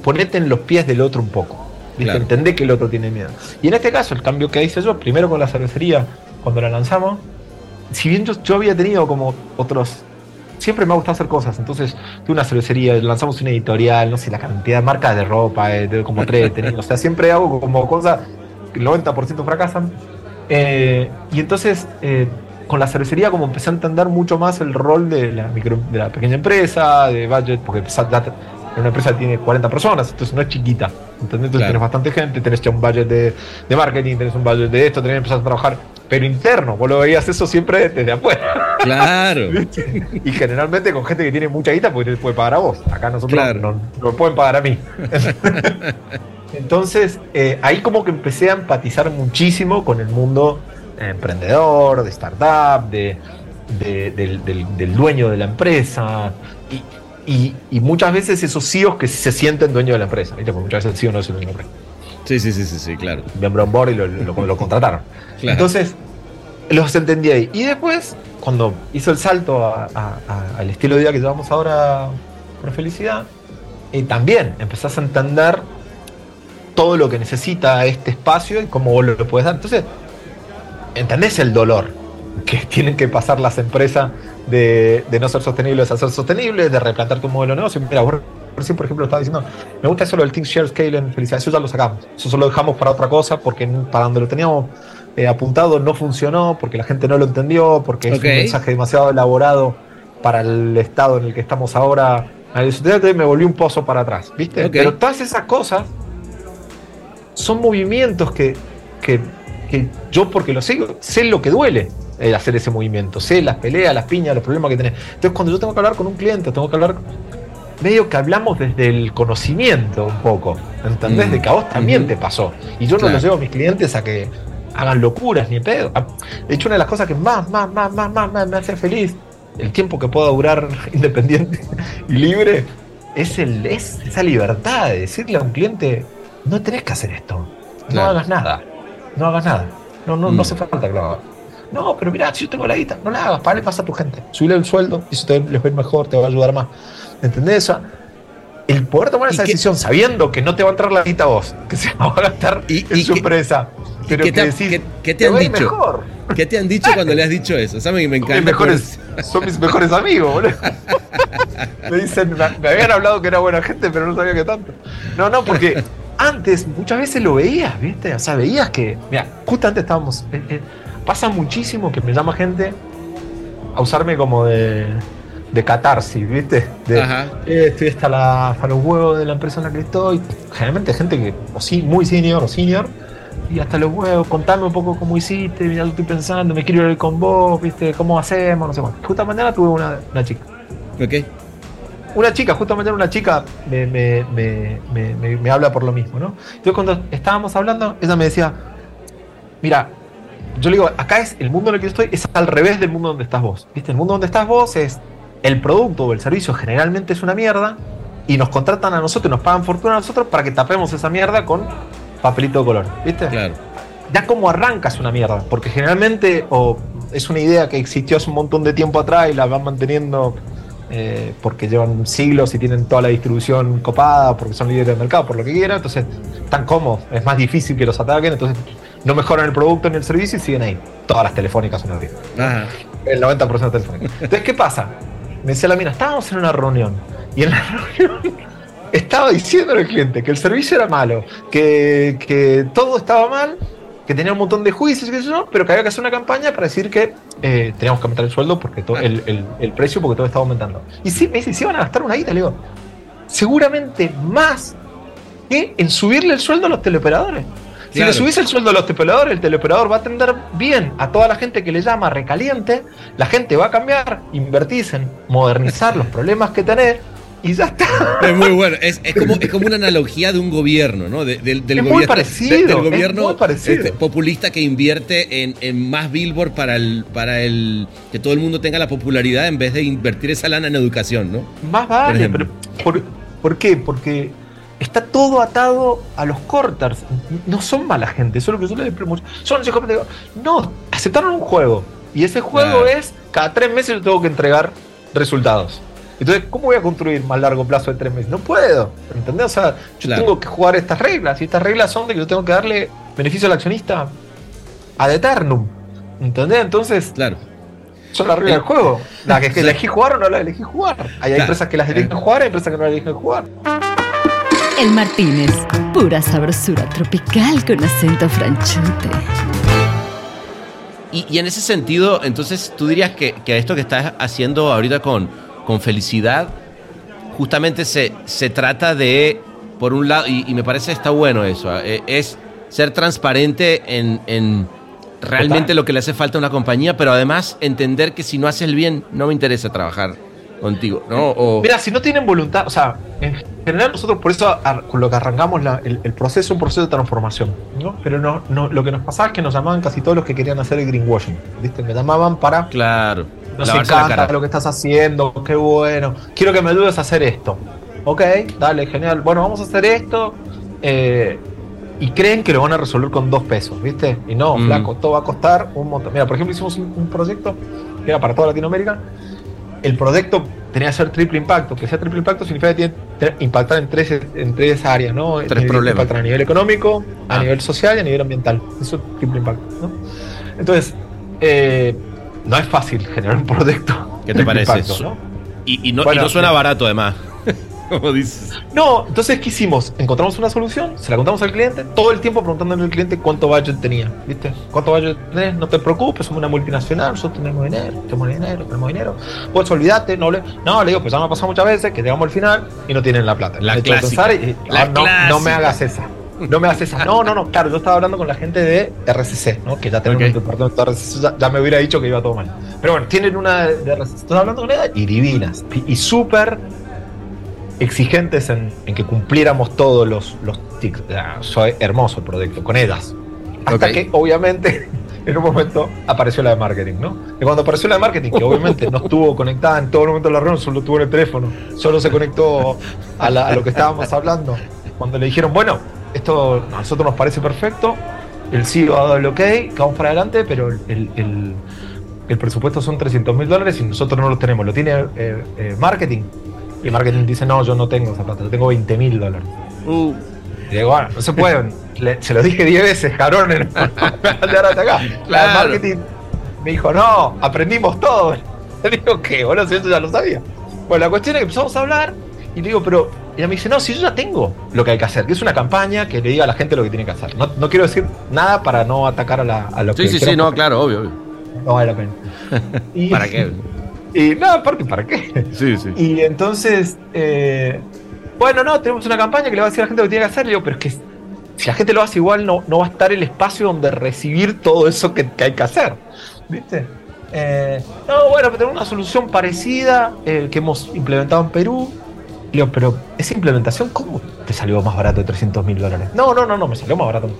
C: ponerte en los pies del otro un poco. Entender que el otro tiene miedo. Y en este caso, el cambio que hice yo, primero con la cervecería, cuando la lanzamos, si bien yo había tenido como otros siempre me ha gustado hacer cosas. Entonces, tuve una cervecería, lanzamos una editorial, no sé, la cantidad de marcas de ropa, eh, de como tres, (laughs) o sea, siempre hago como cosas que el 90% fracasan. Eh, y entonces, eh, con la cervecería, como empecé a entender mucho más el rol de la, micro, de la pequeña empresa, de budget, porque una empresa tiene 40 personas, entonces no es chiquita. ¿entendés? Entonces tienes bastante gente, tenés ya un budget de, de marketing, tenés un budget de esto, tenés que empezar a trabajar pero interno. Vos lo veías eso siempre desde afuera.
A: Claro. (laughs)
C: y generalmente con gente que tiene mucha guita porque te puede pagar a vos. Acá nosotros no, no, pueden pagar a mí. (laughs) Entonces, eh, ahí como que empecé a empatizar muchísimo con el mundo emprendedor, de startup, de, del, dueño de la empresa. Y, muchas veces esos CEOs que se sienten dueños de la empresa. Porque muchas veces el CEO no es el dueño de la empresa.
A: Sí, sí, sí, sí, sí claro.
C: Miembro on board y lo, lo contrataron. (laughs) Entonces, los entendí ahí. Y después, cuando hizo el salto al estilo de vida que llevamos ahora por felicidad, y también empezás a entender todo lo que necesita este espacio y cómo vos lo, puedes dar. Entonces, entendés el dolor que (laughs) tienen que pasar las empresas de, no ser sostenibles a ser sostenibles, de replantar tu modelo de negocio. Mira, vos recién, por ejemplo, estaba diciendo, me gusta eso lo del Think Share Scale en felicidad, eso ya lo sacamos. Eso solo lo dejamos para otra cosa, porque para donde lo teníamos eh, apuntado no funcionó, porque la gente no lo entendió, porque es un mensaje demasiado elaborado para el estado en el que estamos ahora. Me volví un pozo para atrás, ¿viste? Pero todas esas cosas son movimientos que, que, yo, porque lo sigo, sé lo que duele eh, hacer ese movimiento. Sé las peleas, las piñas, los problemas que tenés. Entonces, cuando yo tengo que hablar con un cliente, tengo que hablar medio que hablamos desde el conocimiento un poco, ¿entendés? Mm. De que a vos también te pasó. Y yo no lo llevo a mis clientes a que hagan locuras ni pedo. Ah, de hecho, una de las cosas que más, más, más, más, más, me hace feliz, el tiempo que pueda durar (laughs) independiente y libre, es, el, es esa libertad de decirle a un cliente, no tenés que hacer esto, no hagas nada, no hagas nada, no, no, no mm. hace falta que lo hagas. No, pero mira, si yo tengo la guita, no la hagas, para le pasa a tu gente. Subile el sueldo y si te les va mejor, te va a ayudar más. ¿Entendés? el poder tomar esa decisión sabiendo que no te va a entrar la guita a vos, que se (laughs) va a gastar en su empresa. Pero
A: ¿Qué, te, ¿qué, te han dicho? ¿Qué te han dicho cuando le has dicho eso? ¿Sabes? Me encanta.
C: Mejores, (laughs) son mis mejores amigos, boludo. (laughs) me dicen, me habían hablado que era buena gente, pero no sabía que tanto. No, no, porque antes muchas veces lo veías, ¿viste? O sea, veías que. Mira, justo antes estábamos. Eh, eh, pasa muchísimo que me llama gente a usarme como de de catarsis, ¿viste? De, eh, estoy hasta, la, hasta los huevos de la empresa en la que estoy. Generalmente gente que, o sí, muy senior o senior, y hasta los huevos, contame un poco cómo hiciste, mira, lo estoy pensando, me quiero ir con vos, ¿viste? ¿Cómo hacemos? No sé cuánto. Justo mañana tuve una, una chica.
A: Ok.
C: Una chica, justo mañana una chica me, me, me, me, habla por lo mismo, ¿no? Entonces cuando estábamos hablando, ella me decía, mira, yo le digo, acá es el mundo en el que estoy, es al revés del mundo donde estás vos. ¿Viste? El mundo donde estás vos es el producto o el servicio generalmente es una mierda y nos contratan a nosotros y nos pagan fortuna a nosotros para que tapemos esa mierda con papelito de color, ¿viste?
A: Claro.
C: Ya como arrancas una mierda, porque generalmente o es una idea que existió hace un montón de tiempo atrás y la van manteniendo eh, porque llevan siglos y tienen toda la distribución copada, porque son líderes del mercado, por lo que quieran, entonces están cómodos, es más difícil que los ataquen, entonces no mejoran el producto ni el servicio y siguen ahí. Todas las telefónicas son así. El 90% de telefónicas. Entonces, ¿qué pasa? Me decía la mina, estábamos en una reunión y en la (laughs) reunión estaba diciendo al cliente que el servicio era malo, que, que todo estaba mal que tenía un montón de juicios, que eso, pero que había que hacer una campaña para decir que eh, teníamos que aumentar el sueldo porque todo, el, el, precio porque todo estaba aumentando. Y sí, me dice, si van a gastar una guita, le digo, seguramente más que en subirle el sueldo a los teleoperadores. Si le subís el sueldo a los teleoperadores, el teleoperador va a atender bien a toda la gente que le llama recaliente, la gente va a cambiar, invertís en modernizar los problemas que tenés y ya está.
A: Es muy bueno. Es, como, es como una analogía de un gobierno, ¿no? del,
C: es
A: gobierno,
C: muy parecido,
A: del gobierno este, populista que invierte en, en, más billboard para el, para el que todo el mundo tenga la popularidad en vez de invertir esa lana en educación, ¿no?
C: Más vale, pero ¿por, ¿por qué? Porque está todo atado a los corters. No son mala gente, eso es lo que yo les Son No, aceptaron un juego. Y ese juego es, cada tres meses yo tengo que entregar resultados. Entonces, ¿cómo voy a construir más largo plazo de tres meses? No puedo, ¿entendés? O sea, yo tengo que jugar estas reglas y estas reglas son de que yo tengo que darle beneficio al accionista ad eternum, ¿entendés? Entonces,
A: claro.
C: son las reglas del juego. Las que, (laughs) elegí jugar o no las elegí jugar. Hay, empresas que las eligen jugar, hay empresas que no las eligen jugar.
B: El Martínez, pura sabrosura tropical con acento franchute.
A: Y, en ese sentido, entonces, tú dirías que, que esto que estás haciendo ahorita con, con felicidad, justamente se, se trata de, por un lado, y, me parece está bueno eso, eh, es ser transparente en, en realmente lo que le hace falta a una compañía, pero además entender que si no haces el bien, no me interesa trabajar contigo, ¿no?
C: Mira, si no tienen voluntad, o sea, en general nosotros por eso con lo que arrancamos el, proceso es un proceso de transformación, ¿no? Pero no, no, lo que nos pasaba es que nos llamaban casi todos los que querían hacer el greenwashing, ¿viste? Me llamaban para...
A: Claro
C: nos encanta lo que estás haciendo, qué bueno. Quiero que me ayudes a hacer esto. Ok, dale, genial. Bueno, vamos a hacer esto. Eh, y creen que lo van a resolver con dos pesos, ¿viste? Y no, mm. flaco, todo va a costar un montón. Mira, por ejemplo, hicimos un, proyecto que era para toda Latinoamérica. El proyecto tenía que ser triple impacto. Que sea triple impacto significa que tiene que impactar en tres, en tres áreas, ¿no?
A: Tres problemas.
C: Impactar a nivel económico, a ah. nivel social y a nivel ambiental. Eso es triple impacto, ¿no? Entonces, eh, no es fácil generar un proyecto. (laughs)
A: ¿Qué te parece? eso? Y, no, suena barato además. (laughs) Como dices.
C: No, entonces, ¿qué hicimos? Encontramos una solución, se la contamos al cliente, todo el tiempo preguntándole al cliente cuánto budget tenía. ¿Viste? ¿Cuánto budget tenés? No te preocupes, somos una multinacional, nosotros tenemos dinero, tenemos dinero, tenemos dinero. Pues olvídate, no le. No, le digo, pues ya me ha pasado muchas veces que llegamos al final y no tienen la plata.
A: La clásica. Y,
C: la no, no me hagas esa. No me haces esa. No, no, no. Claro, yo estaba hablando con la gente de RCC, ¿no? Que ya tenemos un departamento de RCC. Ya, me hubiera dicho que iba todo mal. Pero bueno, tienen una de RCC. Estoy hablando con ella y divinas. Y, súper exigentes en, que cumpliéramos todos los, los tics. soy hermoso el proyecto, con ellas. Hasta que, obviamente, (laughs) en un momento apareció la de marketing, ¿no? Y cuando apareció la de marketing, que obviamente no estuvo conectada en todo el momento de la reunión, solo tuvo en el teléfono, solo se conectó a, a lo que estábamos hablando. Cuando le dijeron, bueno, esto a nosotros nos parece perfecto, el CEO ha dado el ok, vamos para adelante, pero el, el, presupuesto son 300 mil dólares y nosotros no lo tenemos, lo tiene eh, eh, marketing. Y marketing dice, no, yo no tengo esa plata, yo tengo 20 mil dólares. Uh. Y digo, bueno, no se puede. se lo dije 10 veces, cabrón, en, (laughs) acá. La marketing me dijo, no, aprendimos todo. (laughs) Le digo, ¿qué? Bueno, si eso ya lo sabía. Bueno, la cuestión es que empezamos a hablar y le digo, pero y ella me dice, no, si yo ya tengo lo que hay que hacer, que es una campaña que le diga a la gente lo que tiene que hacer. No, no quiero decir nada para no atacar a, la, a lo
A: sí, que... Sí, sí, sí, no, claro, obvio, obvio.
C: No vale la pena. (laughs)
A: ¿Para qué? (laughs)
C: Y nada, aparte, ¿para qué?
A: Sí, sí.
C: Y entonces, eh, bueno, no, tenemos una campaña que le va a decir a la gente lo que tiene que hacer. Le digo, pero es que si la gente lo hace igual, no, no va a estar el espacio donde recibir todo eso que, hay que hacer. ¿Viste? Eh, no, bueno, pero tenemos una solución parecida eh, que hemos implementado en Perú Digo, pero esa implementación, ¿cómo te salió más barato de 300 mil dólares? No, no, no, no, me salió más barato.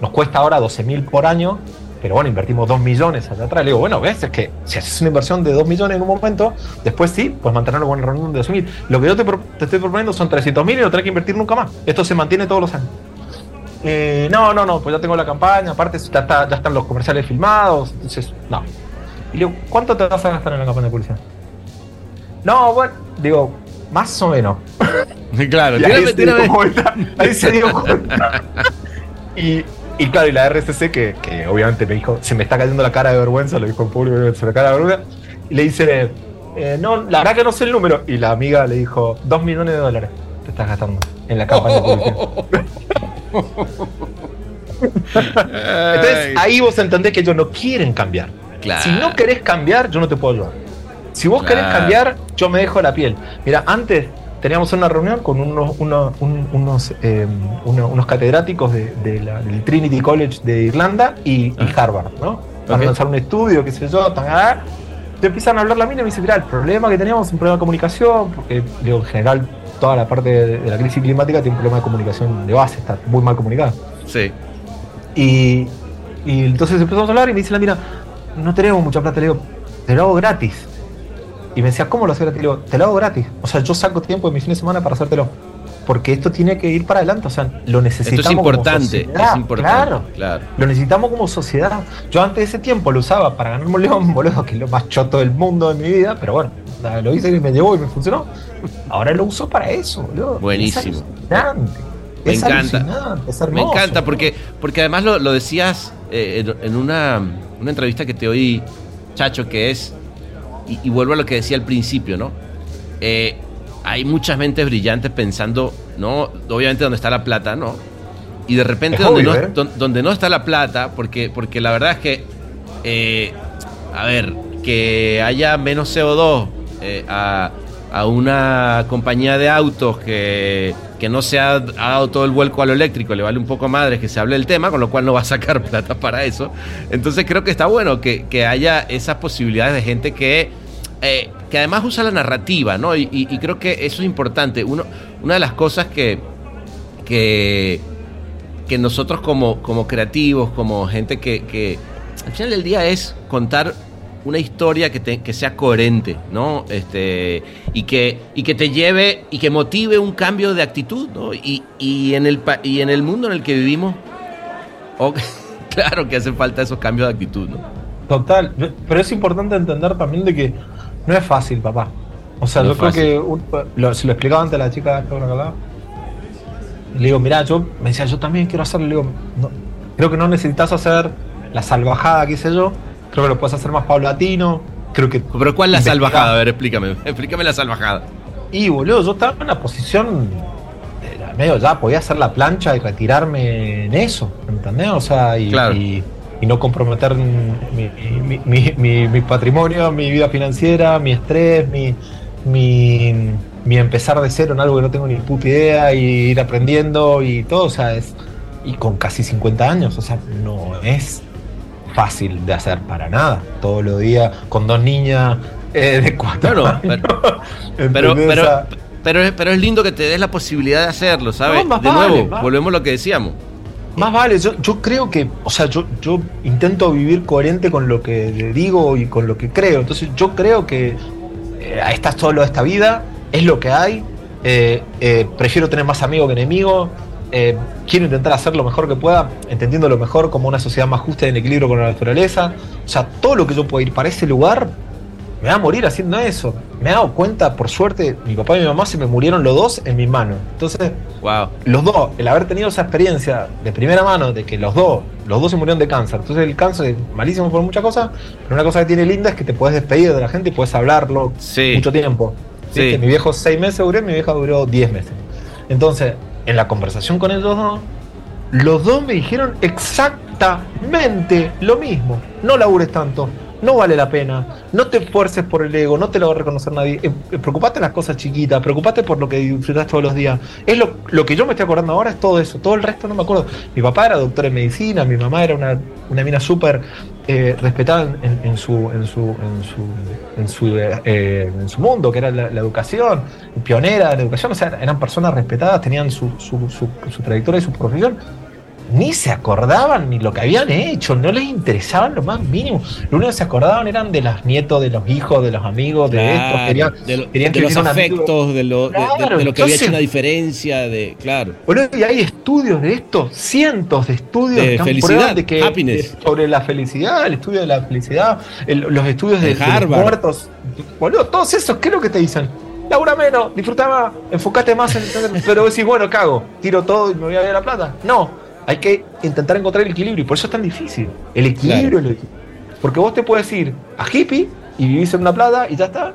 C: Nos, cuesta ahora 12 mil por año pero bueno, invertimos 2 millones allá atrás. Le digo, bueno, ves, es que si haces una inversión de 2 millones en un momento, después sí, pues mantenerlo con el reunión de 2 mil. Lo que yo te, estoy proponiendo son 300 mil y no tenés que invertir nunca más. Esto se mantiene todos los años. Eh, no, no, no, pues ya tengo la campaña, aparte ya, ya están los comerciales filmados, entonces, no. Y le digo, ¿cuánto te vas a gastar en la campaña de publicidad? No, bueno, digo, más o menos. (laughs)
A: Claro,
C: y ahí, se ahí se dio cuenta. (laughs) Y, y claro, y la RCC, que, que, obviamente me dijo, se me está cayendo la cara de vergüenza, lo dijo en público, se me cae la vergüenza, y le dice, eh, no, la verdad que no sé el número. Y la amiga le dijo, dos millones de dólares te estás gastando en la campaña de publicidad. (laughs) Entonces ahí vos entendés que ellos no quieren cambiar. Si no querés cambiar, yo no te puedo ayudar. Si vos querés cambiar, yo me dejo la piel. Mira, antes teníamos una reunión con unos, unos, em, unos, catedráticos de, del Trinity College de Irlanda y, ah. Harvard, ¿no? Para lanzar un estudio, qué sé yo, tan, te empiezan a hablar la mina y me dice, mira, el problema que teníamos es un problema de comunicación, porque digo, en general toda la parte de, la crisis climática tiene un problema de comunicación de base, está muy mal comunicada.
A: Sí.
C: Y, y entonces empezamos a hablar y me dice la mina, no tenemos mucha plata, le digo, te lo hago gratis. Y me decía, ¿cómo lo haces gratis? Le digo, te lo hago gratis. O sea, yo saco tiempo de mi fin de semana para hacértelo. Porque esto tiene que ir para adelante. O sea, lo necesitamos.
A: Esto es importante.
C: Como es importante. Claro, Lo necesitamos como sociedad. Yo antes de ese tiempo lo usaba para ganarme un león, (laughs) boludo, que es lo más choto del mundo de mi vida. Pero bueno, lo hice y me llevó y me funcionó. Ahora lo uso para eso, boludo.
A: Buenísimo. me encanta. me encanta porque, porque además lo, lo decías eh, en, una, una entrevista que te oí, Chacho, que es y, vuelvo a lo que decía al principio, ¿no? Eh, hay muchas mentes brillantes pensando, ¿no? Obviamente donde está la plata, ¿no? Y de repente donde, no, ¿eh? donde no está la plata, porque, porque la verdad es que, eh, a ver, que haya menos CO2 a, a, una compañía de autos que, que no se ha, dado todo el vuelco a lo eléctrico, le vale un poco madre que se hable del tema, con lo cual no va a sacar (laughs) plata para eso. Entonces creo que está bueno que, que haya esas posibilidades de gente que eh, que además usa la narrativa, ¿no? Y, creo que eso es importante. Uno, una de las cosas que, que, que nosotros como, como creativos, como gente que, que, al final del día es contar una historia que, que sea coherente, ¿no? Este, y, que, y que te lleve y que motive un cambio de actitud, ¿no? Y, y, en, el, y en el mundo en el que vivimos, (laughs) claro que hace falta esos cambios de actitud, ¿no?
C: Total, pero es importante entender también de que no es fácil, papá. O sea, yo creo que lo, si lo explicaba antes a la chica que hablaba, le digo, mira, yo me decía, yo también quiero hacerlo. Le digo, creo que no necesitas hacer la salvajada, qué sé yo. Creo que lo puedes hacer más paulatino. Creo que.
A: Pero ¿cuál es la salvajada? A ver, explícame. (laughs) Explícame la salvajada.
C: Y boludo, yo estaba en una posición medio ya, podía hacer la plancha y retirarme en eso, ¿entendés? O sea, y,
A: claro
C: y no comprometer mi, mi, patrimonio, mi vida financiera, mi estrés, mi, mi, empezar de cero en algo que no tengo ni puta idea y ir aprendiendo y todo, o sea, es, y con casi 50 años, o sea, no es fácil de hacer para nada. Todos los días con dos niñas eh, de cuatro años.
A: Pero, (laughs) pero, pero, pero, es lindo que te des la posibilidad de hacerlo, ¿sabes? de nuevo, volvemos a lo que decíamos.
C: Más vale, yo, yo creo que, o sea, yo, yo intento vivir coherente con lo que digo y con lo que creo. Entonces yo creo que eh, estás solo esta vida, es lo que hay. Eh, eh, prefiero tener más amigos que enemigos. Quiero intentar hacer lo mejor que pueda, entendiendo lo mejor como una sociedad más justa y en equilibrio con la naturaleza. O sea, todo lo que yo pueda ir para ese lugar, me va a morir haciendo eso. Me he dado cuenta, por suerte, mi papá y mi mamá se me murieron los dos en mis manos. Entonces,
A: wow.
C: los dos, el haber tenido esa experiencia de primera mano de que los dos, los dos se murieron de cáncer. Entonces el cáncer es malísimo por muchas cosas, pero una cosa que tiene linda es que te puedes despedir de la gente y puedes hablarlo mucho tiempo. Sí. Mi viejo seis meses duró, mi vieja duró diez meses. Entonces, en la conversación con ellos dos, los dos me dijeron exactamente lo mismo. No labures tanto, no vale la pena. No te esfuerces por el ego, no te lo va a reconocer nadie. Eh, eh, preocupate las cosas chiquitas, preocupate por lo que disfrutas todos los días. Es lo, lo, que yo me estoy acordando ahora es todo eso, todo el resto no me acuerdo. Mi papá era doctor en medicina, mi mamá era una, una mina súper eh, respetada en, su, en, su, en, su, en, su, su mundo, que era la, educación, pionera en la educación, o sea, eran personas respetadas, tenían su, su, su, su trayectoria y su profesión ni se acordaban ni lo que habían hecho, no les interesaban lo más mínimo. Lo único que se acordaban eran de los nietos, de los hijos, de los amigos, de estos. Querían,
A: de, los afectos, de lo, de, lo que había hecho una diferencia, de, claro.
C: Bueno, y hay estudios de esto, cientos de estudios
A: de felicidad, de que, happiness.
C: sobre la felicidad, el estudio de la felicidad, los estudios de, los muertos. Boludo, todos esos, ¿qué es lo que te dicen? Laura menos, disfruta más, enfócate más en. Pero decís, bueno, cago, tiro todo y me voy a ver la plata. No, hay que intentar encontrar el equilibrio y por eso es tan difícil. El equilibrio, Porque vos te puedes ir a hippie y vivís en una plata y ya está.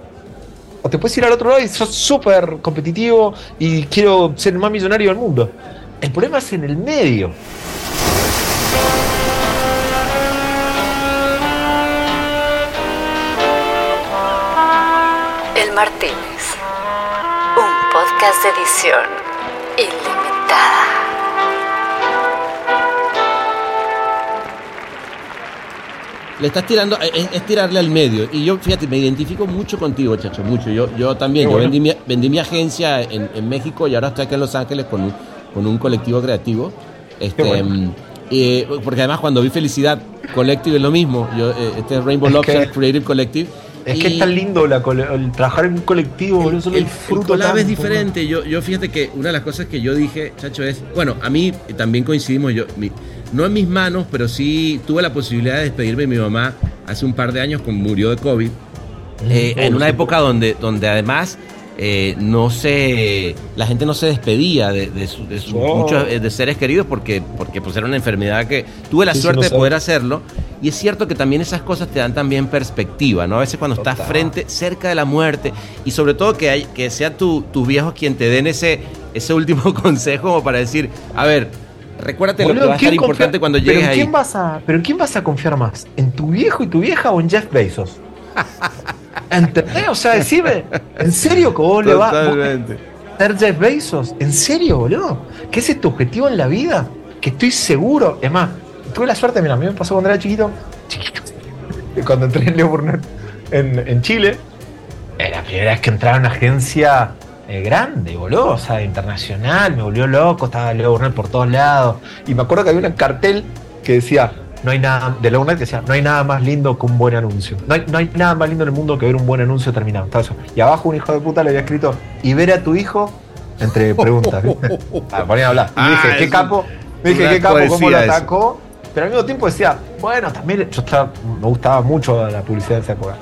C: O te puedes ir al otro lado y sos súper competitivo y quiero ser el más millonario del mundo. El problema es en el medio.
B: El Martín podcast de edición ilimitada.
A: Le estás tirando, es, tirarle al medio. Y yo, fíjate, me identifico mucho contigo, chacho, mucho. Yo, yo también, yo vendí mi, vendí mi agencia en, México y ahora estoy aquí en Los Ángeles con un, con un colectivo creativo. Este, mm, porque además cuando vi Felicidad Collective es lo mismo. Yo, eh, este es Rainbow Lobster Creative Collective
C: es que es tan lindo el trabajar en un colectivo,
A: el, el, fruto es diferente. Yo, yo fíjate que una de las cosas que yo dije, chacho, es, bueno, a mí también coincidimos, yo, no en mis manos, pero sí tuve la posibilidad de despedirme de mi mamá hace un par de años, cuando murió de COVID, eh, en una época donde, donde además eh, no se la gente no se despedía de, muchos eh, de seres queridos porque porque pues era una enfermedad que tuve la suerte de poder hacerlo. Y es cierto que también esas cosas te dan también perspectiva no a veces cuando estás frente cerca de la muerte y sobre todo que hay, que sea tu, tus viejos quien te den ese ese último (laughs) consejo como para decir a ver recuérdate lo que va a ser importante cuando llegues
C: ¿pero
A: ahí
C: quién vas a, pero en quién vas a confiar más en tu viejo y tu vieja o en Jeff Bezos ¿Entendés? O sea, decime, ¿en serio que vos le vas a ser Jeff Bezos? ¿En serio, boludo? ¿Qué es tu objetivo en la vida? Que estoy seguro. Es más, tuve la suerte, mira, a mí me pasó cuando era chiquito, chiquito, (laughs) cuando entré en Leo Burnett en, Chile, era la primera vez que entraba en una agencia eh, grande, boludo, o sea, internacional, me volvió loco, estaba Leo Burnett por todos lados. Y me acuerdo que había un cartel que decía, no hay nada, de la que decía, no hay nada más lindo que un buen anuncio. No hay, no hay nada más lindo en el mundo que ver un buen anuncio terminado. Y abajo un hijo de puta le había escrito, y ver a tu hijo, entre (laughs) preguntas. Ah, ponía a hablar. Y dije, ah, ¿qué capo? Dije, ¿qué capo? ¿Cómo lo atacó? Pero al mismo tiempo decía, bueno, también yo estaba, me gustaba mucho la publicidad de esa época.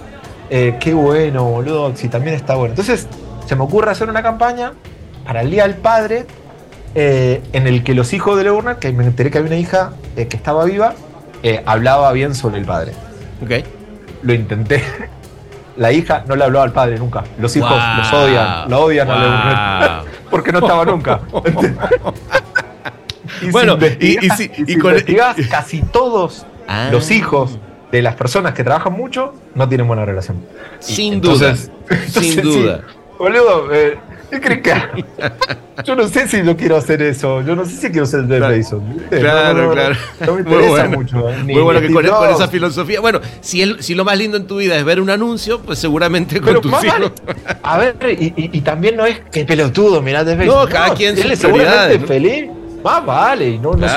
C: Eh, qué bueno, boludo, si también está bueno. Entonces, se me ocurre hacer una campaña para el Día del Padre, eh, en el que los hijos de Leurner, que me enteré que había una hija eh, que estaba viva, eh, hablaba bien sobre el padre.
A: Ok.
C: Lo intenté. La hija no le hablaba al padre nunca. Los hijos los odian, lo odian a porque no estaba nunca. (laughs) y bueno, y, si, y, casi todos ah. los hijos de las personas que trabajan mucho no tienen buena relación.
A: Sin duda. (laughs) sin duda.
C: Boludo, eh, ¿Qué crees que (laughs) Yo no sé si yo quiero hacer eso. Yo no sé si quiero ser de claro.
A: Claro, claro. No me interesa mucho. ¿eh? Muy bueno que con, esa filosofía. Bueno, si, si lo más lindo en tu vida es ver un anuncio, pues seguramente con tus hijos. (laughs)
C: A ver, y, también no es que pelotudo, mirá de
A: No, cada quien
C: él es seguramente feliz. Más vale, no, no, es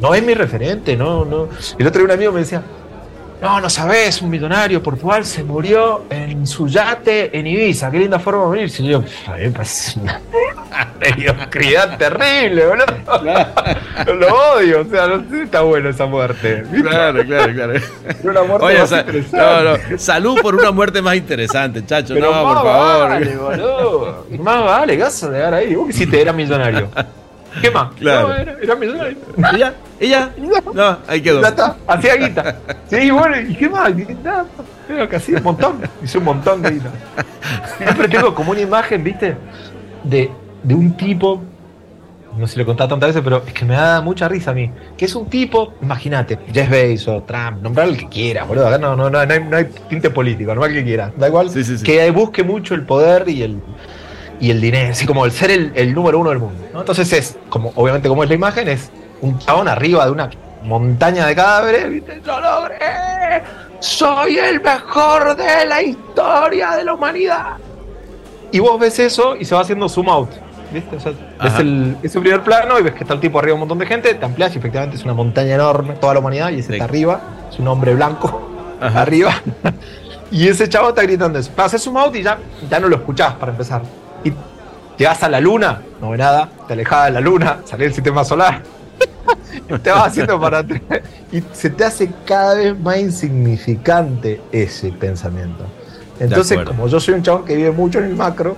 C: no es mi referente, no, no. El otro día un amigo me decía, no, no sabes, un millonario portugal se murió en su yate en Ibiza. Qué linda forma de morirse. Y yo, a mí me parece una (laughs) mediocridad terrible, boludo. Lo odio, o sea, no sé si está bueno esa muerte.
A: Claro, claro, claro. (laughs)
C: Una muerte Oye, más interesante. No,
A: no. Salud por una muerte más interesante, chacho. no, por favor.
C: Vale, boludo. Más vale, ¿qué vas a llegar ahí? Vos que si te era millonario. (laughs) ¿Qué más?
A: Claro.
C: No, era, era millonario.
A: ¿Y ya? ¿Y ya? No, ahí quedó.
C: Ya está, hacía guita. (laughs) Sí, bueno, ¿y qué más? Que hacía un montón. Hice un montón de guita. Siempre tengo como una imagen, ¿viste? De, de un tipo, no sé si lo he contado tantas veces, pero es que me da mucha risa a mí. Que es un tipo, imagínate, Jeff Bezos, Trump, nombrar el que quiera, boludo. Acá no, no, no, no, hay, no hay tinte político, nombrar el que quiera. Da igual.
A: Sí, sí, sí.
C: Que busque mucho el poder y el, y el dinero, así como el ser el, número uno del mundo. Entonces es, como obviamente como es la imagen, es un chabón arriba de una montaña de cadáveres, ¿viste? ¡Lo logré! ¡Soy el mejor de la historia de la humanidad! Y vos ves eso y se va haciendo zoom out. ¿viste? O sea, ves el, primer plano y ves que está el tipo arriba un montón de gente, te amplias y efectivamente es una montaña enorme, toda la humanidad, y ese está arriba, es un hombre blanco (laughs) arriba. y ese chavo está gritando eso. Haces zoom out y ya, ya no lo escuchás para empezar. Y llegas a la luna, no ve nada, te alejas de la luna, salís del sistema solar. y (laughs) te vas haciendo para atrás. Y se te hace cada vez más insignificante ese pensamiento. Entonces, como yo soy un chabón que vive mucho en el macro,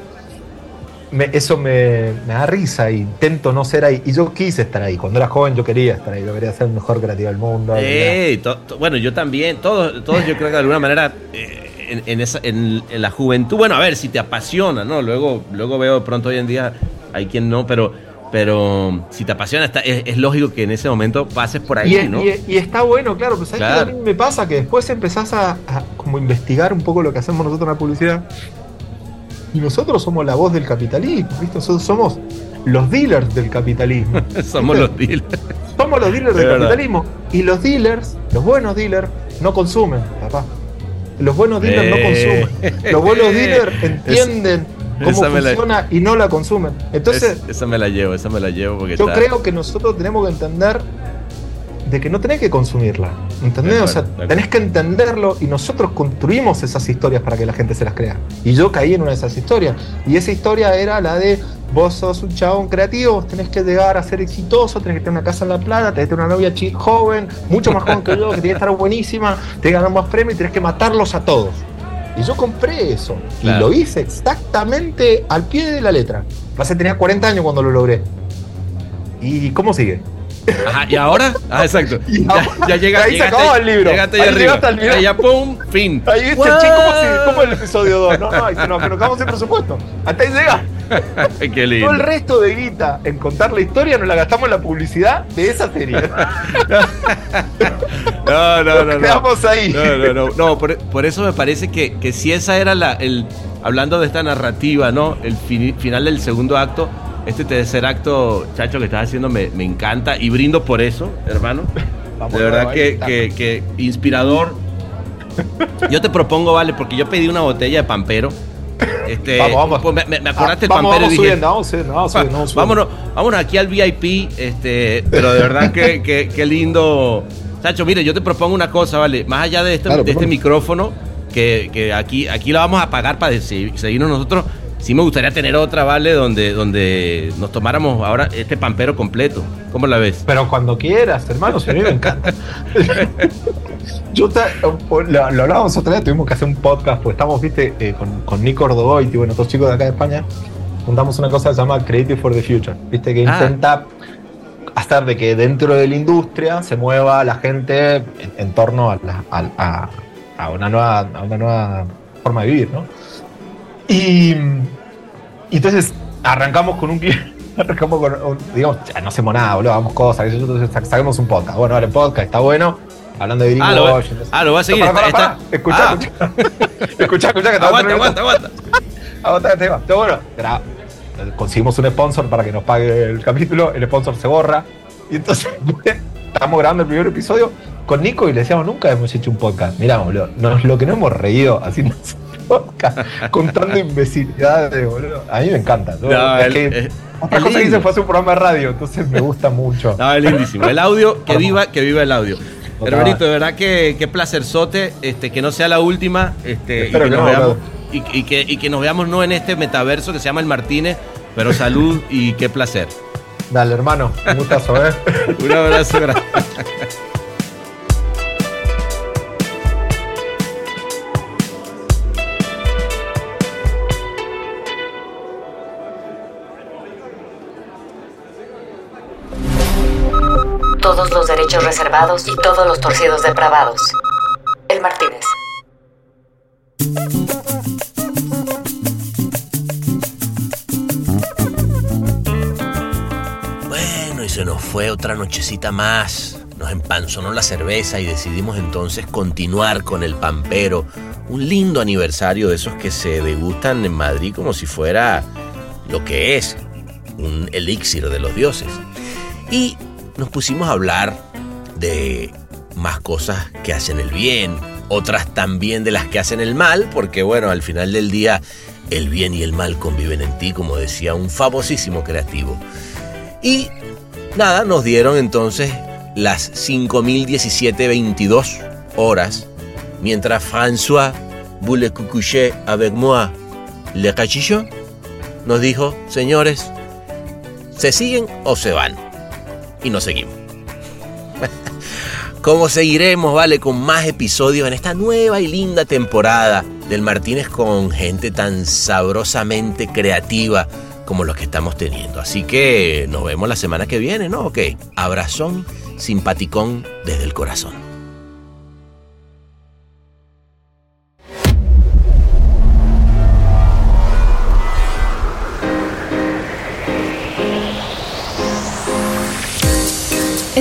C: eso me, da risa e intento no ser ahí. Y yo quise estar ahí. Cuando era joven yo quería estar ahí. Yo quería ser el mejor creativo del mundo.
A: bueno, yo también. Todos, todos yo creo que de alguna manera eh, en, esa, en, la juventud, bueno, a ver, si te apasiona, ¿no? Luego, luego veo de pronto hoy en día hay quien no, pero pero si te apasiona, está, es, lógico que en ese momento pases por ahí,
C: y,
A: ¿no?
C: Y, está bueno, claro, pero ¿sabes a mí me pasa? Que después empezás a, como investigar un poco lo que hacemos nosotros en la publicidad. Y nosotros somos la voz del capitalismo, ¿viste? Nosotros somos los dealers del capitalismo. (laughs)
A: somos los dealers.
C: Somos los dealers del capitalismo. Y los dealers, los buenos dealers, no consumen, papá. Los buenos dealers no eh. consumen. Los buenos (laughs) dealers entienden cómo funciona y no la consumen. Entonces,
A: esa me la llevo, esa me la llevo porque
C: yo creo que nosotros tenemos que entender de que no tenés que consumirla. ¿Entendés? o sea, tenés que entenderlo y nosotros construimos esas historias para que la gente se las crea. Y yo caí en una de esas historias. Y esa historia era la de vos sos un chabón creativo, vos tenés que llegar a ser exitoso, tenés que tener una casa en la plata, tenés que tener una novia joven, mucho más joven que yo, que tiene que estar buenísima, tenés que ganar más premios y tenés que matarlos a todos. Y yo compré eso. Y lo hice exactamente al pie de la letra. Pasé, tenía 40 años cuando lo logré. ¿Y cómo sigue?
A: Ajá, ¿y ahora? Ah, exacto. (laughs)
C: Ya, llega, ahí se acabó el libro.
A: Llegaste ahí, arriba. Ahí ya, pum, fin.
C: Ahí viste, che, ¿cómo, ¿cómo, el episodio 2? No, no, ahí se nos, nos quedamos sin presupuesto. Hasta ahí llega. (laughs)
A: Qué lindo.
C: Todo el resto de guita en contar la historia nos la gastamos en la publicidad de esa serie. (laughs)
A: no, no, no.
C: quedamos ahí.
A: No, no, no. no por, por, eso me parece que, que si esa era la. El, hablando de esta narrativa, ¿no? El final del segundo acto este tercer acto, chacho, que estás haciendo me, encanta y brindo por eso, hermano. de verdad que, que, inspirador. Yo te propongo, vale, porque yo pedí una botella de pampero. Este,
C: vamos,
A: vamos. me, me, acordaste del pampero
C: vamos, subiendo, vamos, subiendo, vamos, subiendo,
A: vámonos, vámonos aquí al VIP, este, pero de verdad que, (laughs) que, lindo. Chacho, mire, yo te propongo una cosa, ¿vale? Más allá de este, de este micrófono, que, que, aquí, aquí lo vamos a pagar para seguirnos nosotros sí me gustaría tener otra, ¿vale? Donde, donde nos tomáramos ahora este pampero completo. ¿Cómo la ves?
C: Pero cuando quieras, hermano, si a mí me encanta. (laughs) Yo lo, hablábamos otra vez, tuvimos que hacer un podcast, pues estamos, viste, eh, con, con Nico Ordogoy y bueno, otros chicos de acá de España, juntamos una cosa que se llama Creative for the Future, viste, que ah. intenta hacer de que dentro de la industria se mueva la gente en, torno a, a, una nueva, a una nueva forma de vivir, ¿no? Y, entonces arrancamos con un cliente. (laughs) Arrancamos con, digamos, ya no hacemos nada, boludo, hagamos cosas. Entonces saquemos un podcast. Bueno, ahora el podcast está bueno. Hablando de
A: ah, lo, ah, lo va a seguir.
C: Para, para, Escuchá, ah. escuchá. (laughs) escuchá, que
A: Aguanta, aguanta, (laughs) aguanta.
C: Aguanta, tema. Está bueno. conseguimos un sponsor para que nos pague el capítulo. El sponsor se borra. Y entonces estamos grabando el primer episodio con Nico y le decíamos, nunca hemos hecho un podcast. Mirá, boludo, nos, lo que no hemos reído haciendo contando (laughs) imbecilidades, boludo. A mí me encanta. es que otra cosa que hice fue hacer un programa de radio, entonces me gusta mucho.
A: No, es lindísimo. El audio, que viva, que viva el audio. Hermanito, de verdad que qué placerzote, este, que no sea la última, este, y que, nos veamos, y, que, y que nos veamos no en este metaverso que se llama el Martínez, pero salud y qué placer.
C: Dale, hermano, un gustazo, ¿eh? (laughs)
A: un abrazo, gracias.
B: Reservados y todos los torcidos depravados. El Martínez.
A: Bueno, y se nos fue otra nochecita más. Nos empanzonó la cerveza y decidimos entonces continuar con el pampero. Un lindo aniversario de esos que se degustan en Madrid como si fuera lo que es, un elixir de los dioses. Y nos pusimos a hablar de más cosas que hacen el bien, otras también de las que hacen el mal, porque bueno, al final del día el bien y el mal conviven en ti, como decía un famosísimo creativo. Y nada, nos dieron entonces las 5017.22 horas, mientras François voulait coucher avec moi le cachillo, nos dijo, señores, ¿se siguen o se van? Y nos seguimos. ¿Cómo seguiremos, vale, con más episodios en esta nueva y linda temporada del Martínez con gente tan sabrosamente creativa como los que estamos teniendo. Así que nos vemos la semana que viene, ¿no? Ok, abrazón, simpaticón desde el corazón.